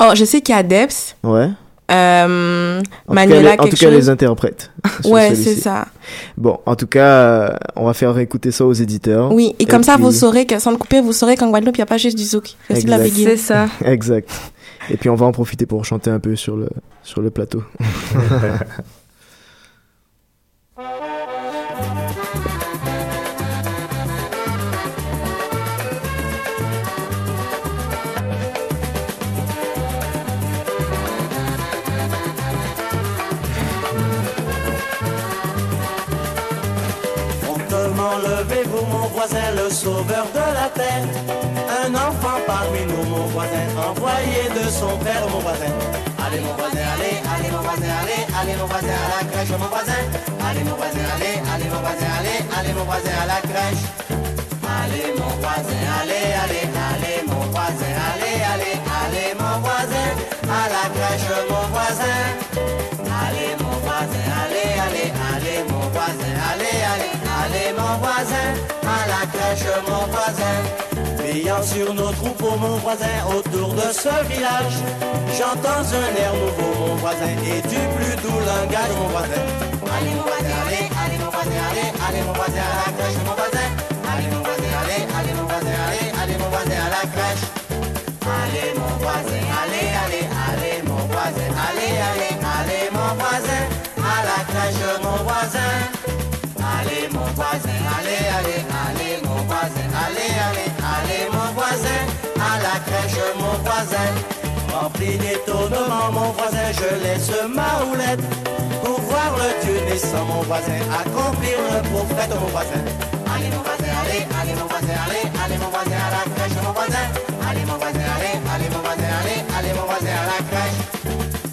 Oh, je sais qu'il y a Debs, Ouais. Euh, En Manuela, tout cas, les, en tout cas, les interprètes. Ouais, c'est ça. Bon, en tout cas, euh, on va faire écouter ça aux éditeurs. Oui, et comme ça, puis- vous saurez que, sans le couper, vous saurez qu'en Guadeloupe, il n'y a pas juste du zouk. C'est ça. Exact. Et puis on va en profiter pour chanter un peu sur le, sur le plateau. levez-vous, mon voisin, le sauveur de la terre. Un enfant parmi nous, mon voisin, envoyé de son père, mon voisin. Allez, mon voisin, allez, allez, mon voisin, allez, allez, mon voisin, à la crèche, mon voisin. Allez, mon voisin, allez, allez, mon voisin, allez, allez, mon voisin, à la crèche. Allez, mon voisin, allez, allez, allez, mon voisin, allez, allez, allez, mon voisin, à la crèche, mon voisin. À la crèche mon voisin. Veillant sur nos troupeaux mon voisin autour de ce village, j'entends un air nouveau mon voisin et du plus doux langage mon voisin. Allez mon voisin, allez, allez mon voisin, allez, allez mon voisin, à la crèche mon voisin. Rempli d'étonnement mon voisin, je laisse ma houlette pour voir le Dieu mon voisin, accomplir le prophète mon voisin. Allez mon voisin, allez, allez mon voisin, allez, allez mon voisin, à la crèche mon voisin. Allez mon voisin, allez, allez mon voisin, allez, allez mon voisin, à la crèche.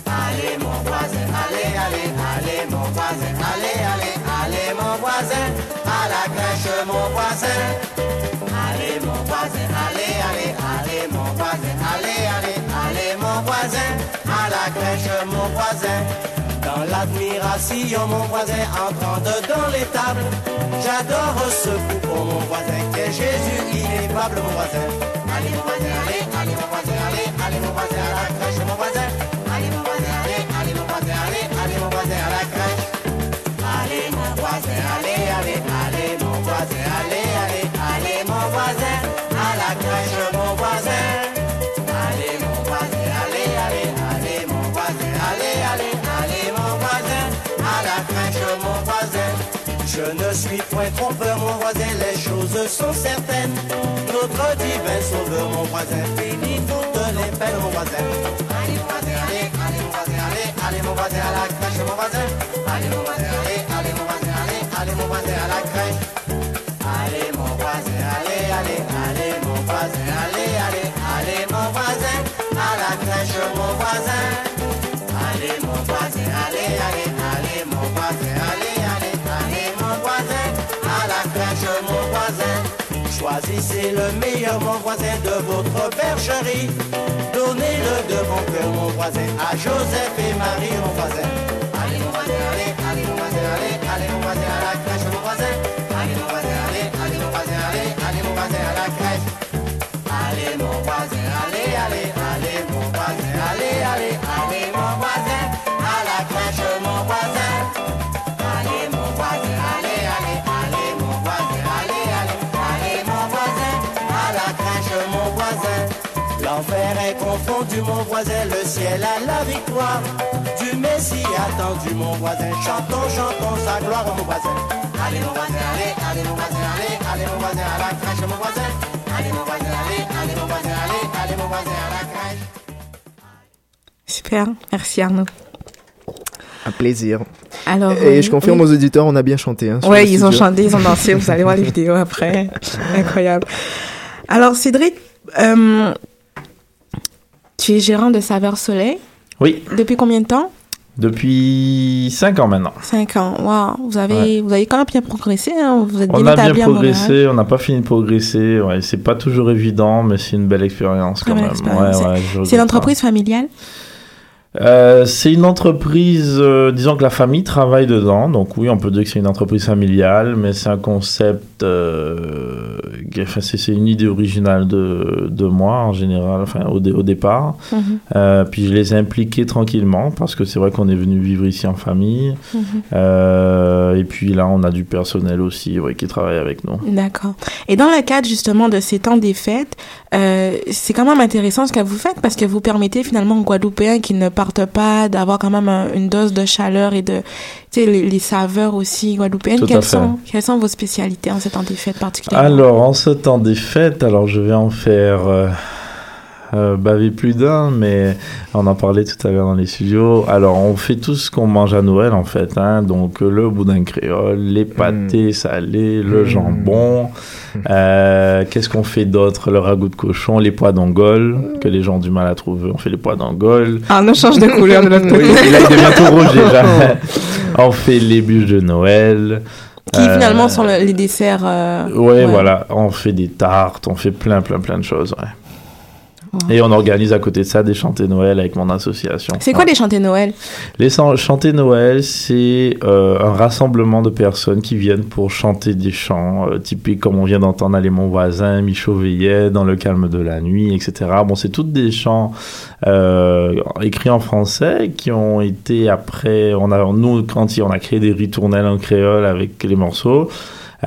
Allez mon voisin, allez, allez, allez mon voisin, allez, allez, allez mon voisin, à la crèche mon voisin. Mon voisin. Dans l'admiration mon voisin entrant dedans les tables, j'adore ce pour mon voisin qu'est Jésus ineffable mon voisin. Allez mon voisin, allez, allez mon voisin, allez, allez mon voisin, sont certaines. Notre divin sauveur mon voisin, finit toutes les peines mon voisin. Allez mon voisin, allez, allez mon voisin, allez, allez mon voisin, à la crèche mon voisin. Allez mon voisin, allez, allez mon voisin, allez, allez mon voisin, à la crèche. Allez mon voisin, allez, allez, allez mon voisin, allez, allez, allez mon voisin, à la crèche mon voisin. Choisissez le meilleur mon voisin de votre bergerie. Donnez-le de bon cœur mon voisin à Joseph et Marie mon voisin. Mon voisin, le ciel a la victoire. Du Messie attendu mon voisin, chantons, chantons sa gloire mon voisin. Allez mon voisin, allez, allez mon voisin, allez, allez mon voisin, à la crèche mon voisin. Allez mon voisin, allez, allez mon voisin, allez, allez mon voisin, à la crèche. Super. Merci Arnaud. Un plaisir. Alors, Et euh, je confirme oui. aux auditeurs, on a bien chanté. Hein, le ils ont chanté, ils ont dansé. Vous allez voir les vidéos après. Incroyable. Alors, Cédric, euh, tu es gérant de Saveur Soleil? Oui. Depuis combien de temps? Depuis 5 ans maintenant. 5 ans, waouh. Vous avez, vous avez quand même bien progressé, hein? Vous êtes bien On a bien progressé, on n'a pas fini de progresser. Ouais, c'est pas toujours évident, mais c'est une belle expérience quand même. Ouais, C'est l'entreprise familiale? Euh, c'est une entreprise, euh, disons que la famille travaille dedans, donc oui, on peut dire que c'est une entreprise familiale, mais c'est un concept, euh, enfin, c'est une idée originale de, de moi en général, enfin au, dé- au départ. Euh, puis je les ai impliqués tranquillement, parce que c'est vrai qu'on est venu vivre ici en famille. Euh, et puis là, on a du personnel aussi ouais, qui travaille avec nous. D'accord. Et dans le cadre justement de ces temps des fêtes, euh, c'est quand même intéressant ce que vous faites parce que vous permettez finalement aux Guadeloupéens qui ne partent pas d'avoir quand même un- une dose de chaleur et de, tu sais, les, les saveurs aussi guadeloupéennes. Quelles sont, quelles sont vos spécialités en ces temps des fêtes particulièrement? Alors, en ce temps des fêtes, alors je vais en faire euh, baver plus d'un, mais on en parlait tout à l'heure dans les studios. Alors, on fait tout ce qu'on mange à Noël, en fait. Hein, donc, le boudin créole, les pâtés salés, le Mm. jambon. Euh, Qu'est-ce qu'on fait d'autre? Le ragoût de cochon, les pois d'Angole, que les gens ont du mal à trouver. On fait les pois d'Angole. Ah, on change de couleur de notre Oui, côté. et là, il devient tout rouge déjà. on fait les bûches de Noël. Qui Euh, finalement sont le- les desserts. euh, Ouais, voilà, on fait des tartes, on fait plein, plein, plein de choses, ouais. Et on organise à côté de ça des chantés Noël avec mon association. C'est quoi les chantés Noël? Les chan- chantés Noël, c'est euh, un rassemblement de personnes qui viennent pour chanter des chants euh, typiques comme on vient d'entendre aller mon voisin, Michaud Veillet, dans le calme de la nuit, etc. Bon, c'est toutes des chants euh, écrits en français qui ont été après, on a, nous, quand on a créé des ritournelles en créole avec les morceaux,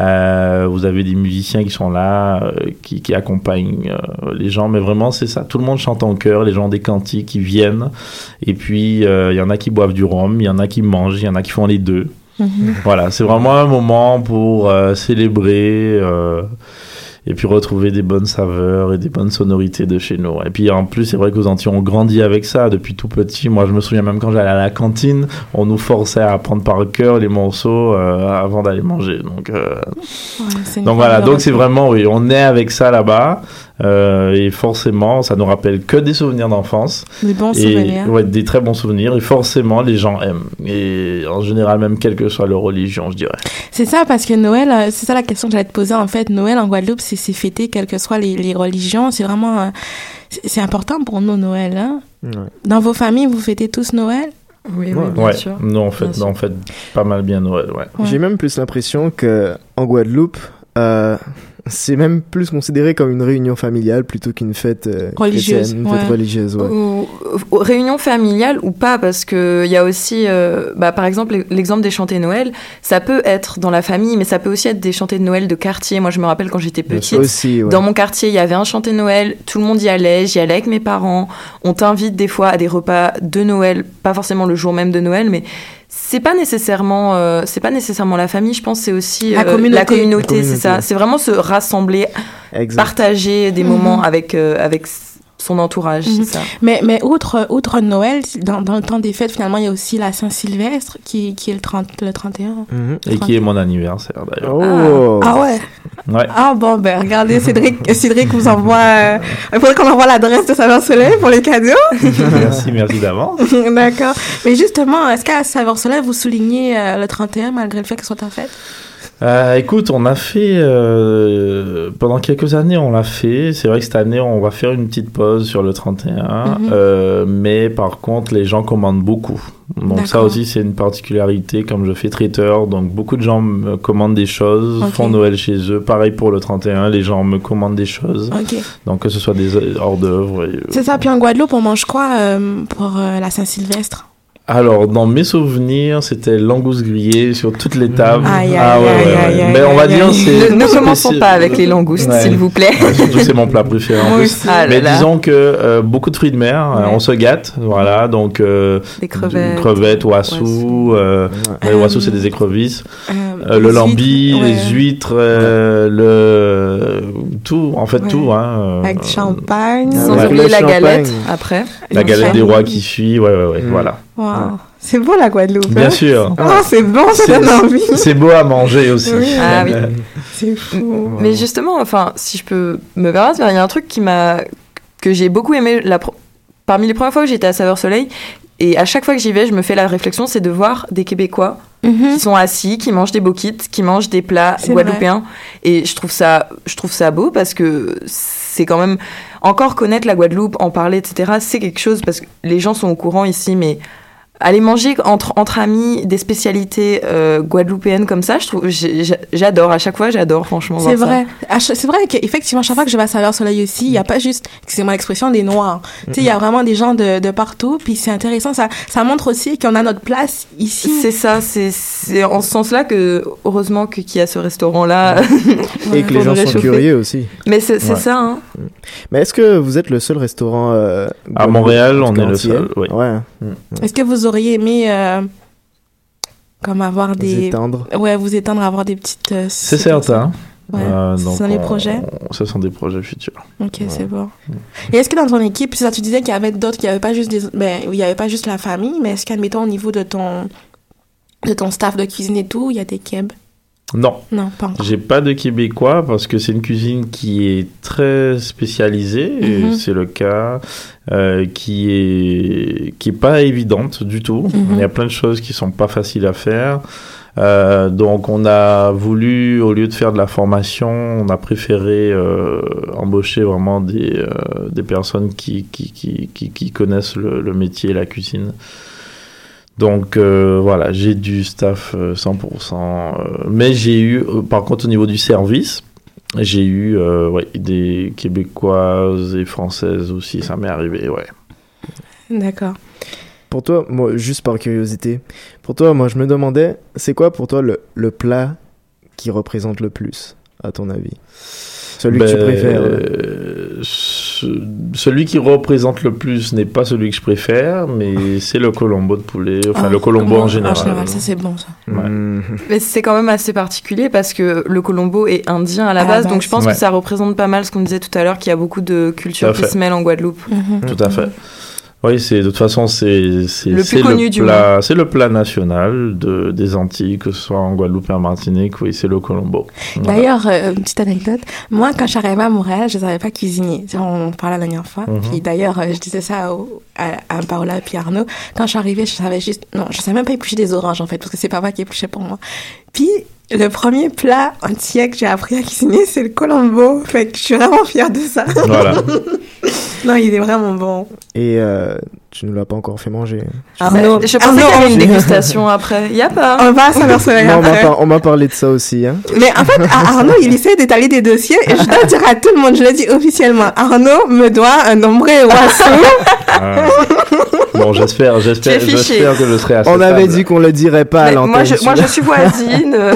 euh, vous avez des musiciens qui sont là, euh, qui, qui accompagnent euh, les gens, mais vraiment c'est ça. Tout le monde chante en chœur, les gens des cantiques qui viennent, et puis euh, il y en a qui boivent du rhum, il y en a qui mangent, il y en a qui font les deux. Mhm. Voilà, c'est vraiment un moment pour euh, célébrer euh, et puis retrouver des bonnes saveurs et des bonnes sonorités de chez nous. Et puis en plus, c'est vrai qu'aux Antilles, on grandit avec ça depuis tout petit. Moi, je me souviens même quand j'allais à la cantine, on nous forçait à apprendre par cœur les morceaux euh, avant d'aller manger. Donc, euh, Ouais, donc voilà, donc c'est vraiment, oui, on est avec ça là-bas. Euh, et forcément, ça nous rappelle que des souvenirs d'enfance. Des bons Et- souvenirs. Ouais, des très bons souvenirs. Et forcément, les gens aiment. Et en général, même quelle que soit leur religion, je dirais. C'est ça, parce que Noël, euh, c'est ça la question que j'allais te poser en fait. Noël en Guadeloupe, c'est fêté, quelles que soient les, les religions. C'est vraiment. euh, c'est important pour nous, Noël. Hein? Ouais. Dans vos familles, vous fêtez tous Noël? Oui, oui, bien ouais, sûr. nous, on fait, Bien sûr. on fait pas mal bien Noël, ouais. Ouais. J'ai même plus l'impression que en Guadeloupe, euh, c'est même plus considéré comme une réunion familiale plutôt qu'une fête euh, Religieuse, une fête ouais. religieuse. Ouais. Ou, ou- réunion familiale ou pas, parce que il y a aussi, euh, bah, par exemple, l'exemple des chantés Noël, ça peut être dans la famille, mais ça peut aussi être des chantés de Noël de quartier. Moi, je me rappelle quand j'étais petite, aussi, ouais. Dans mon quartier, il y avait un chanté Noël, tout le monde y allait, j'y allais avec mes parents. On t'invite des fois à des repas de Noël, pas forcément le jour même de Noël, mais c'est pas nécessairement euh, c'est pas nécessairement la famille, je pense c'est aussi La euh, communauté. la communauté, c'est ça. C'est vraiment se rassembler, Exact. partager des Mhm. moments avec euh, avec son entourage, Mhm. c'est ça. Mais, mais outre, outre Noël, dans, dans le temps des fêtes, finalement, il y a aussi la Saint-Sylvestre qui, qui est le, 30, le 31. Mhm. Et qui est mon anniversaire, d'ailleurs. Oh. Ah ouais Ouais. Ah bon, ben regardez, Cédric, Cédric vous envoie... euh, il faudrait qu'on envoie l'adresse de Saveur Soleil pour les cadeaux. merci, merci d'avance. D'accord. Mais justement, est-ce qu'à Saveur Soleil, vous soulignez euh, le 31 malgré le fait que ce soit en fête? Euh, écoute, on a fait euh, pendant quelques années, on l'a fait. C'est vrai que cette année, on va faire une petite pause sur le 31, Mhm. euh, mais par contre, les gens commandent beaucoup. Donc ça aussi, c'est une particularité. Comme je fais traiteur, donc beaucoup de gens me commandent des choses, font Noël chez eux. Pareil pour le 31, les gens me commandent des choses. Ok. Donc que ce soit des hors d'œuvre. C'est ça, puis en Guadeloupe, on mange quoi euh, pour euh, la Saint-Sylvestre? Alors, dans mes souvenirs, c'était langouste grillée sur toutes les tables. Aïe, aïe, ah ouais, aïe, ouais, aïe, ouais. aïe, Mais on va aïe, dire, c'est. Ne, ne commençons spécial- pas avec les langoustes, Ouais. s'il vous plaît. Ouais, surtout, c'est mon plat préféré en plus. Ah là Mais là. disons que euh, beaucoup de fruits de mer, euh, Ouais. on se gâte, voilà, donc euh, Des crevettes. crevettes, oiseaux, euh, Ouais. les Euh, oiseaux c'est des écrevisses, Euh, Euh, le lambi, ouais. les huîtres, euh, le tout, en fait Ouais. tout, hein. Avec du champagne. Ouais. Sans Ouais. oublier la galette après. la le galette des rois qui suit, ouais, ouais, ouais, Mm. voilà. Wow. C'est beau la Guadeloupe. Bien hein? sûr. Ah, c'est bon, ça donne envie. C'est beau à manger aussi. Oui. Ah oui. C'est fou. Mais justement, enfin, si je peux me permettre, il y a un truc qui m'a que j'ai beaucoup aimé la pro- parmi les premières fois que j'étais à Saveur Soleil. Et à chaque fois que j'y vais, je me fais la réflexion, c'est de voir des Québécois qui sont assis, qui mangent des boquites, qui mangent des plats guadeloupéens. Et je trouve ça, je trouve ça beau parce que c'est quand même encore connaître la Guadeloupe, en parler, etc. C'est quelque chose parce que les gens sont au courant ici, mais aller manger entre entre amis des spécialités euh, guadeloupéennes comme ça, je trouve, j'adore. À chaque fois, j'adore franchement. C'est vrai. C'est vrai qu'effectivement, chaque fois que je vais à Saveur Soleil aussi, il n'y a pas juste, excusez-moi l'expression, des noirs. Tu sais, il y a vraiment des gens de, de partout. Puis c'est intéressant. Ça, ça montre aussi qu'on a notre place ici. C'est ça, c'est c'est en ce sens-là que heureusement que- qu'il y a ce restaurant-là. Et que les gens sont curieux aussi. Mais c'est c'est Ouais. ça, hein. Mais est-ce que vous êtes le seul restauant euh, À Montréal, on est le seul, oui. Ouais. Est-ce que vous auriez aimé, euh, comme avoir Vous des, étendre. ouais, vous étendre, avoir des petites. euh, C'est certain. Ouais. Euh, Ce sont des on- projets? Ce sont des projets futurs. Ok, c'est bon. Et est-ce que dans ton équipe, c'est ça, tu disais qu'il y avait d'autres, qu'il n'y avait pas juste des, ben, il y avait pas juste la famille, mais est-ce qu'admettons au niveau de ton, de ton staff de cuisine et tout, il y a des kebs? Non, Non, pas encore. j'ai pas de québécois parce que c'est une cuisine qui est très spécialisée, et Mhm. c'est le cas, euh, qui est qui est pas évidente du tout. Mhm. Il y a plein de choses qui sont pas faciles à faire. Euh, donc on a voulu, au lieu de faire de la formation, on a préféré euh, embaucher vraiment des, euh, des personnes qui, qui, qui, qui, connaissent le, le métier, la cuisine. Donc euh, voilà, j'ai du staff euh, 100%. euh, mais j'ai eu, euh, par contre au niveau du service, j'ai eu euh, ouais, des Québécoises et Françaises aussi, ça m'est arrivé, ouais. D'accord. Pour toi, moi, juste par curiosité, pour toi, moi, je me demandais, c'est quoi pour toi le, le plat qui représente le plus, à ton avis? Celui que tu Ben, préfères euh, euh, Celui qui représente le plus n'est pas celui que je préfère, mais c'est le colombo de poulet, enfin Ah, le colombo comment- en général. ça c'est bon, ça. Ouais. hmm, Mais c'est quand même assez particulier parce que le colombo est indien à la base, base. donc je pense Ouais. que ça représente pas mal ce qu'on disait tout à l'heure, qu'il y a beaucoup de cultures qui se mêlent en Guadeloupe. Mhm. Tout à fait. Oui, c'est de toute façon c'est c'est Le c'est plus connu du plat c'est le plat national de des Antilles que ce soit en Guadeloupe et en Martinique oui c'est le colombo. Voilà. D'ailleurs, euh, petite anecdote. Moi, quand arrivée à Montréal, je ne savais pas cuisiner. On parlait la dernière fois. Mhm. Puis d'ailleurs, euh, je disais ça au- à, à Paola et Arnaud. Quand je suis arrivée, je savais juste... Non, je savais même pas éplucher des oranges, en fait, parce que c'est papa qui épluchait pour moi. Puis, le premier plat entier que j'ai appris à cuisiner, c'est le colombo. Fait que je suis vraiment fière de ça. Voilà. non, il est vraiment bon. Et euh, tu nous l'as pas encore fait manger. Arnaud, je pensais Arnaud, qu'il y avait une dégustation après. Il y a pas. On va Non, on m'a après. on m'a parlé de ça aussi. Hein. Mais en fait, Ar- Arnaud, il essaie d'étaler des dossiers et je dois dire à tout le monde, je le dis officiellement, Arnaud me doit un nombre oiseau. Ah. Bon j'espère j'espère j'espère que je serai assez On avait dit qu'on le dirait pas à l'antenne. moi, je, moi, je suis voisine.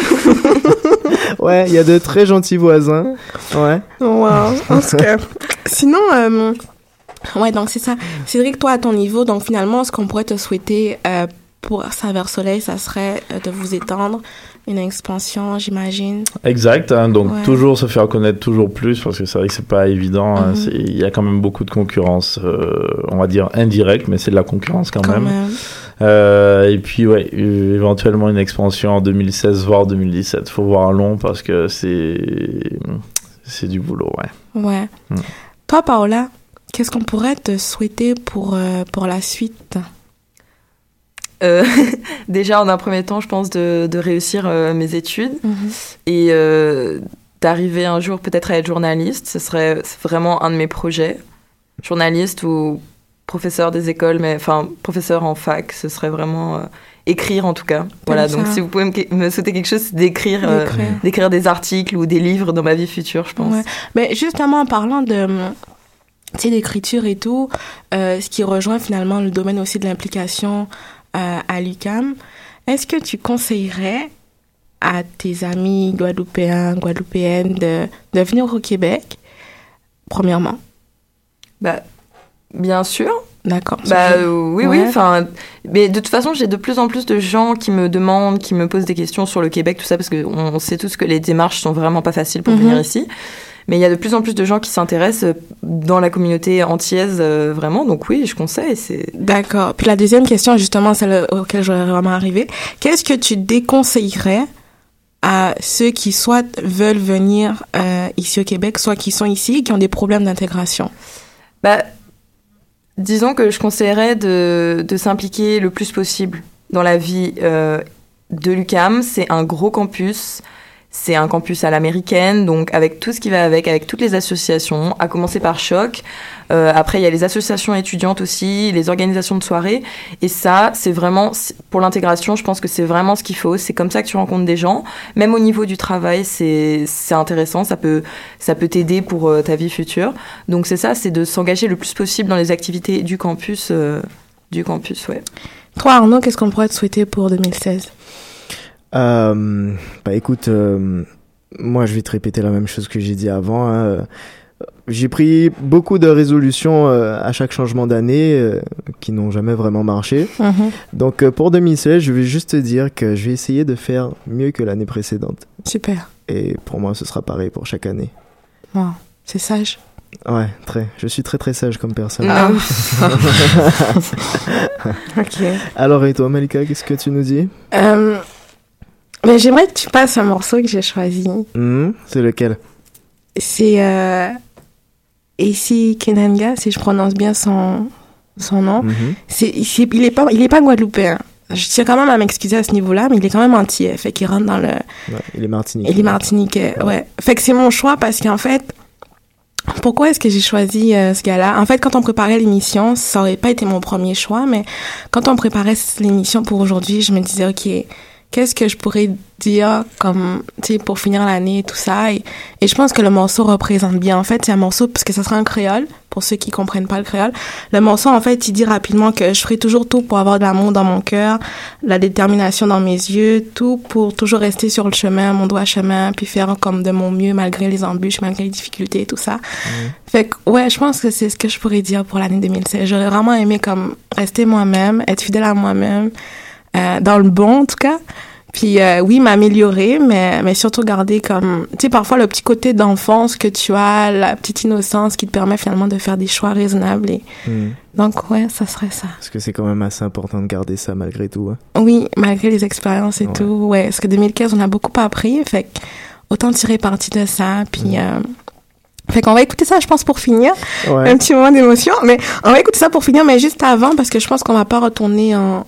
Ouais, il y a de très gentils voisins. Ouais. Wow. En tout cas. Sinon, euh, ouais, donc c'est ça. Cédric, toi, à ton niveau, donc finalement, ce qu'on pourrait te souhaiter euh, pour Saveur Soleil, ça serait euh, de vous étendre, une expansion, j'imagine. Exact, hein, donc Ouais. toujours se faire connaître toujours plus parce que c'est vrai que c'est pas évident. hein, Mhm. Il y a quand même beaucoup de concurrence, euh, on va dire indirecte, mais c'est de la concurrence quand, Quand même. même. Euh, et puis ouais, euh, éventuellement une expansion en 2016 voire 2017. Faut voir long parce que c'est c'est du boulot, ouais. Ouais. Mm. Toi, Paola, qu'est-ce qu'on pourrait te souhaiter pour, euh, pour la suite? Euh, déjà, en un premier temps, je pense de, de réussir euh, mes études Mhm. et euh, d'arriver un jour peut-être à être journaliste. Ce serait vraiment un de mes projets. Journaliste ou professeur des écoles, mais enfin professeur en fac, ce serait vraiment écrire en tout cas. Voilà, donc ça. si vous pouvez me, me souhaiter quelque chose, c'est d'écrire, euh, D'écrire. des articles ou des livres dans ma vie future, je pense. Ouais. Mais justement, en parlant de tu sais, d'écriture et tout, euh, ce qui rejoint finalement le domaine aussi de l'implication à l'UCAM, est-ce que tu conseillerais à tes amis guadeloupéens, guadeloupéennes de, de venir au Québec, premièrement? Bah, bien sûr. D'accord. Bah euh, oui, oui. Enfin, mais de toute façon, j'ai de plus en plus de gens qui me demandent, qui me posent des questions sur le Québec, tout ça, parce qu'on on sait tous que les démarches sont vraiment pas faciles pour Mhm. venir ici. Mais il y a de plus en plus de gens qui s'intéressent euh, dans la communauté antillaise, euh, vraiment. Donc oui, je conseille. C'est D'accord. Puis la deuxième question, justement, celle auquel j'aurais vraiment arrivé. Qu'est-ce que tu déconseillerais à ceux qui soit veulent venir euh, ici au Québec, soit qui sont ici et qui ont des problèmes d'intégration? Bah, Disons que je conseillerais de, de s'impliquer le plus possible dans la vie euh, de l'UCAM. C'est un gros campus. C'est un campus à l'américaine, donc avec tout ce qui va avec, avec toutes les associations, à commencer par Choc. Euh, après, il y a les associations étudiantes aussi, les organisations de soirées. Et ça, c'est vraiment, pour l'intégration, je pense que c'est vraiment ce qu'il faut. C'est comme ça que tu rencontres des gens. Même au niveau du travail, c'est c'est intéressant. Ça peut, ça peut t'aider pour euh, ta vie future. Donc c'est ça, c'est de s'engager le plus possible dans les activités du campus. euh, du campus, ouais. Toi, Arnaud, qu'est-ce qu'on pourrait te souhaiter pour 2016 Euh, bah écoute, euh, moi je vais te répéter la même chose que j'ai dit avant. hein. J'ai pris beaucoup de résolutions euh, à chaque changement d'année euh, qui n'ont jamais vraiment marché. Mhm. Donc euh, pour 2016, je vais juste te dire que je vais essayer de faire mieux que l'année précédente. Super. Et pour moi, ce sera pareil pour chaque année. Wow, c'est sage. Ouais, très. Je suis très très sage comme personne. Ah. ok. Alors et toi, Malika, qu'est-ce que tu nous dis? Euh, mais j'aimerais que tu passes un morceau que j'ai choisi. Hmm, C'est lequel? C'est euh, AC Kenanga, si je prononce bien son, son nom. Mhm. C'est, il est pas, il est pas guadeloupéen. Je tiens quand même à m'excuser à ce niveau-là, mais il est quand même antillais. Fait qu'il rentre dans le, Ouais, il est martiniquais. il est martiniquais, ouais. Fait que c'est mon choix parce qu'en fait, pourquoi est-ce que j'ai choisi euh, ce gars-là? En fait, quand on préparait l'émission, ça aurait pas été mon premier choix, mais quand on préparait l'émission pour aujourd'hui, je me disais, ok, qu'est-ce que je pourrais dire comme, tu sais, pour finir l'année et tout ça. Et, et je pense que le morceau représente bien. En fait, c'est un morceau, parce que ça sera un créole, pour ceux qui comprennent pas le créole. Le morceau, en fait, il dit rapidement que je ferai toujours tout pour avoir de l'amour dans mon cœur, la détermination dans mes yeux, tout pour toujours rester sur le chemin, mon doigt chemin, puis faire comme de mon mieux malgré les embûches, malgré les difficultés et tout ça. Fait que, ouais, je pense que c'est ce que je pourrais dire pour l'année 2016. J'aurais vraiment aimé comme rester moi-même, être fidèle à moi-même, euh, dans le bon en tout cas. Puis euh, oui, m'améliorer, mais, mais surtout garder comme, tu sais, parfois le petit côté d'enfance que tu as, la petite innocence qui te permet finalement de faire des choix raisonnables. Et... Hmm. Donc ouais, ça serait ça. Parce que c'est quand même assez important de garder ça malgré tout. hein. Oui, malgré les expériences et Ouais. tout. Ouais, parce que 2015, on a beaucoup appris. Fait autant tirer parti de ça. Puis, euh, fait qu'on va écouter ça, je pense, pour finir. Ouais. Un petit moment d'émotion. Mais on va écouter ça pour finir, mais juste avant, parce que je pense qu'on va pas retourner en.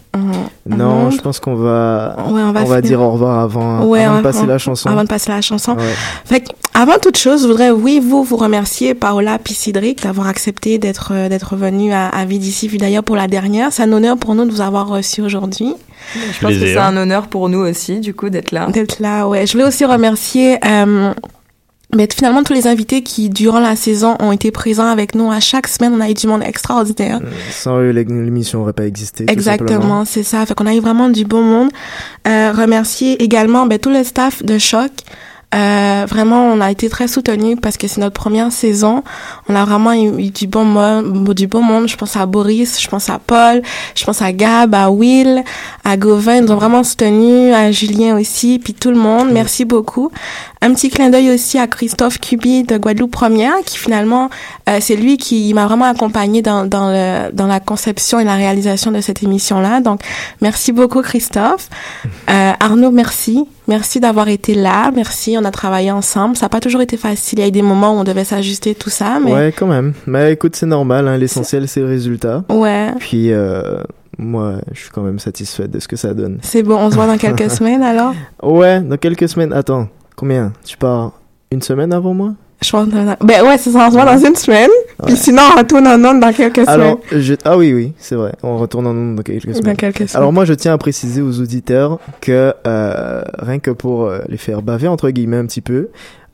Non, je pense qu'on va, Ouais, on va dire au revoir avant, Ouais, avant on- de passer on- la chanson. Avant de passer la chanson. Ouais. Fait avant toute chose, je voudrais, oui, vous, vous remercier, Paola puis Cédric, d'avoir accepté d'être, euh, d'être venu à, à Vie d'ici, Vie d'ailleurs pour la dernière. C'est un honneur pour nous de vous avoir reçu aujourd'hui. Je pense que c'est un honneur pour nous aussi, du coup, d'être là. D'être là, ouais. Je voulais aussi remercier, euh, mais finalement tous les invités qui, durant la saison, ont été présents avec nous. À chaque semaine, on a eu du monde extraordinaire. Sans eux, l'é- l'émission n'aurait pas existé. Exactement, c'est ça. Fait qu'on a eu vraiment du bon monde. Euh, remercier également ben, tout le staff de Choc. Euh, vraiment, on a été très soutenus parce que c'est notre première saison. On a vraiment eu, eu du bon monde, du bon monde. Je pense à Boris, je pense à Paul, je pense à Gab, à Will, à Gauvin. Ils nous ont vraiment soutenus, à Julien aussi, puis tout le monde. Merci beaucoup. Un petit clin d'œil aussi à Christophe Cubi de Guadeloupe Première, qui finalement, euh, c'est lui qui m'a vraiment accompagné dans, dans, le, dans la conception et la réalisation de cette émission-là. Donc, merci beaucoup Christophe. Euh, Arnaud, merci. Merci d'avoir été là. Merci, on a travaillé ensemble. Ça n'a pas toujours été facile. Il y a eu des moments où on devait s'ajuster tout ça, mais Ouais, quand même. Mais écoute, c'est normal. Hein. L'essentiel, c'est le résultat. ouais, Puis, euh, moi, je suis quand même satisfaite de ce que ça donne. c'est bon. On se voit dans quelques semaines alors? Ouais, dans quelques semaines. Attends, combien? Tu pars une semaine avant moi? Je pense. Ben ouais, c'est ça. On se voit dans une semaine. Puis sinon, on retourne en ondes dans quelques Alors, semaines. je... ah oui, oui, c'est vrai. On retourne en ondes dans quelques Dans semaines. quelques semaines. Alors moi, je tiens à préciser aux auditeurs que euh, rien que pour euh, les faire baver entre guillemets un petit peu,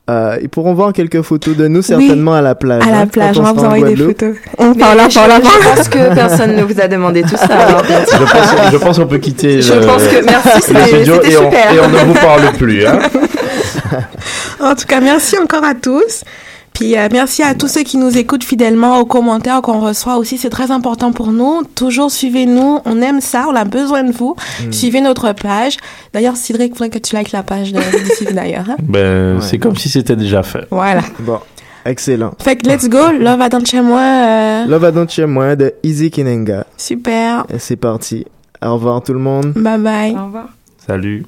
euh, ils pourront voir quelques photos de nous certainement à la plage. à hein, la plage, quand on va vous en envoyer des photos. On parle parle là. je pense que personne ne vous a demandé tout ça. alors. Je pense, je pense qu'on peut quitter Je le- pense que merci, c'était on, super. et on ne vous parle plus. Hein. En tout cas, merci encore à tous. Puis euh, merci à tous ceux qui nous écoutent fidèlement aux commentaires qu'on reçoit aussi, c'est très important pour nous. Toujours suivez-nous, on aime ça, on a besoin de vous. Mm. Suivez notre page. D'ailleurs, Cédric, il faudrait que tu likes la page de d'ailleurs. hein. Ben, Ouais. C'est comme si c'était déjà fait. Voilà. Bon, excellent. Fait que let's go, Love Attends chez moi. euh, Love Adont chez moi de Easy Kinenga. super. Et c'est parti. Au revoir tout le monde. Bye bye. Au revoir. Salut.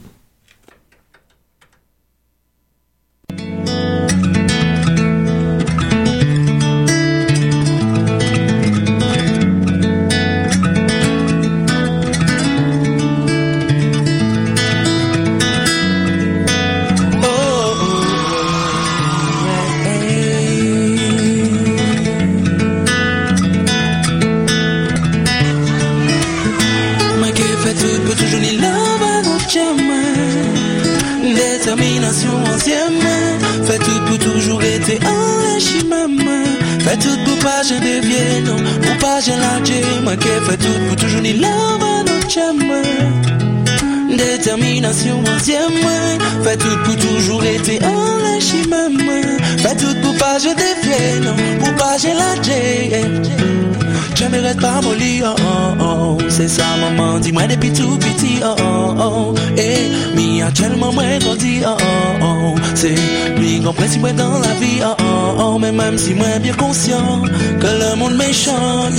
C'est ça maman, dis-moi depuis tout petit, oh oh oh. Et mi actuellement moi grandi, oh oh oh. C'est lui qu'on si moi dans la vie, oh oh oh. Mais même si moi bien conscient que le monde méchant,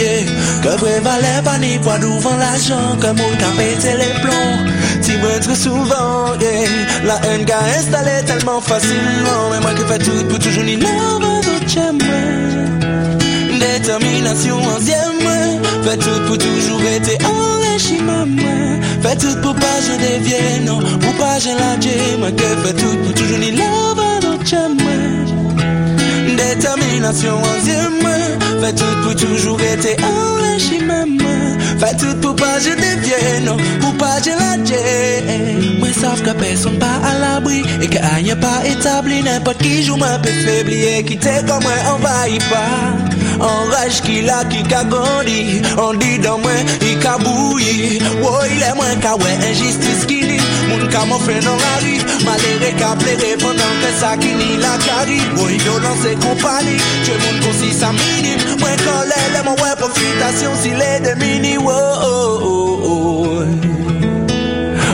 Que vrai valait pas ni poids devant l'argent Que mon a pété les plombs. Si moi très souvent, yeah. La haine qu'a installé tellement facilement. Mais moi qui fais tout pour toujours ni love, d'autres détermination ancienne Fais tout pour toujours être enrichi maman. Fais tout pour pas je devienne non. Pour pas je la moi Que fais tout. Pour toujours ni love à notre chemin Détermination ancienne Fais tout pour toujours être enrichi maman. Fais tout pour pas je devienne non. Pour pas je la Moi savent que personne pas à l'abri Et que rien pas établi. N'importe qui joue ma peu faible qui t'est comme moi envahit pas Enrage qui la qui ka grandi On dit dans moi il ka Oh il est moins ka ouais injustice qui dit Moun ka m'en fait dans la rue Maléré ka plaire pendant que ça qui ni la cari Oh violence et compagnie Tout le monde concis sa minime. Moins colère les mon ouais profitation s'il est de mini oh, oh, oh, oh.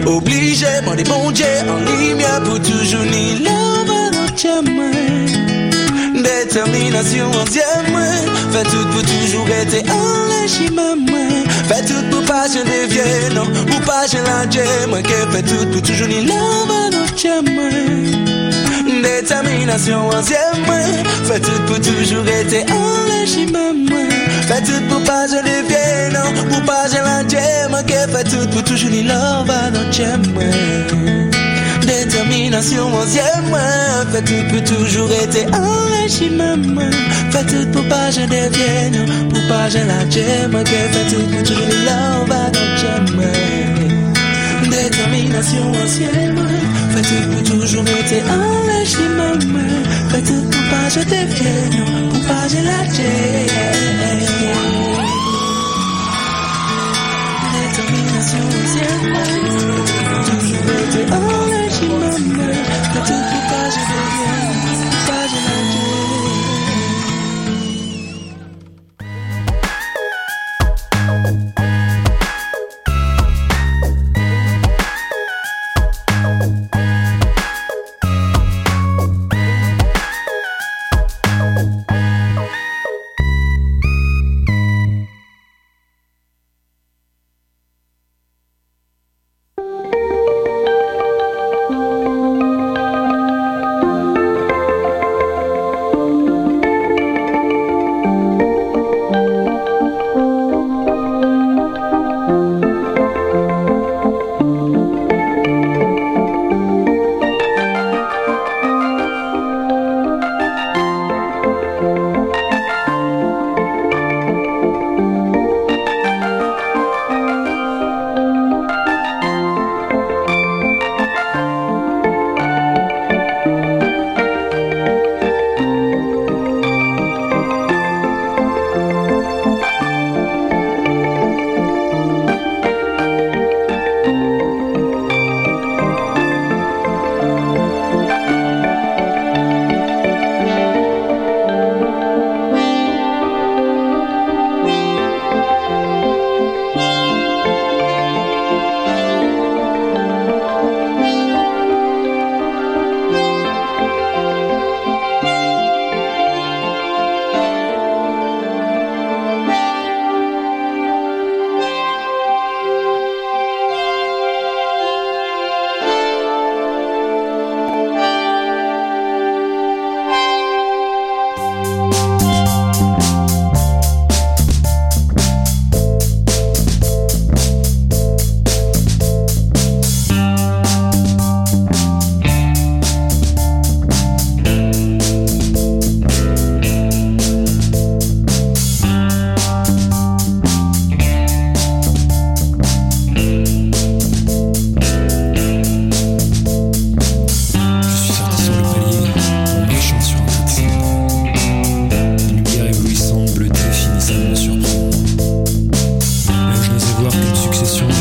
Obligé, mon bon Dieu en ligne pour toujours ni love à notre Détermination ancienne Fais tout pour toujours être enrichi maman Fais tout pour pas je devienne non. Pour pas je la Moi qui fais tout pour toujours ni love à notre chemin Détermination ancienne Fais tout pour toujours être enrichi maman Fais tout pour pas je devienne non. Pour pas je la Moi qui fais tout pour toujours ni à notre chemin Détermination ancienne Fais tout pour toujours être enrichi maman. Fais tout pour pas je devienne Pour pas je la j'aime Fais tout pour toujours love à notre Détermination ancienne Fais tout pour toujours être enrichi maman. Fais tout pour pas je devienne Pour pas je la j'aime Détermination ancienne Toujours être enrichi Remember that it's por causa do.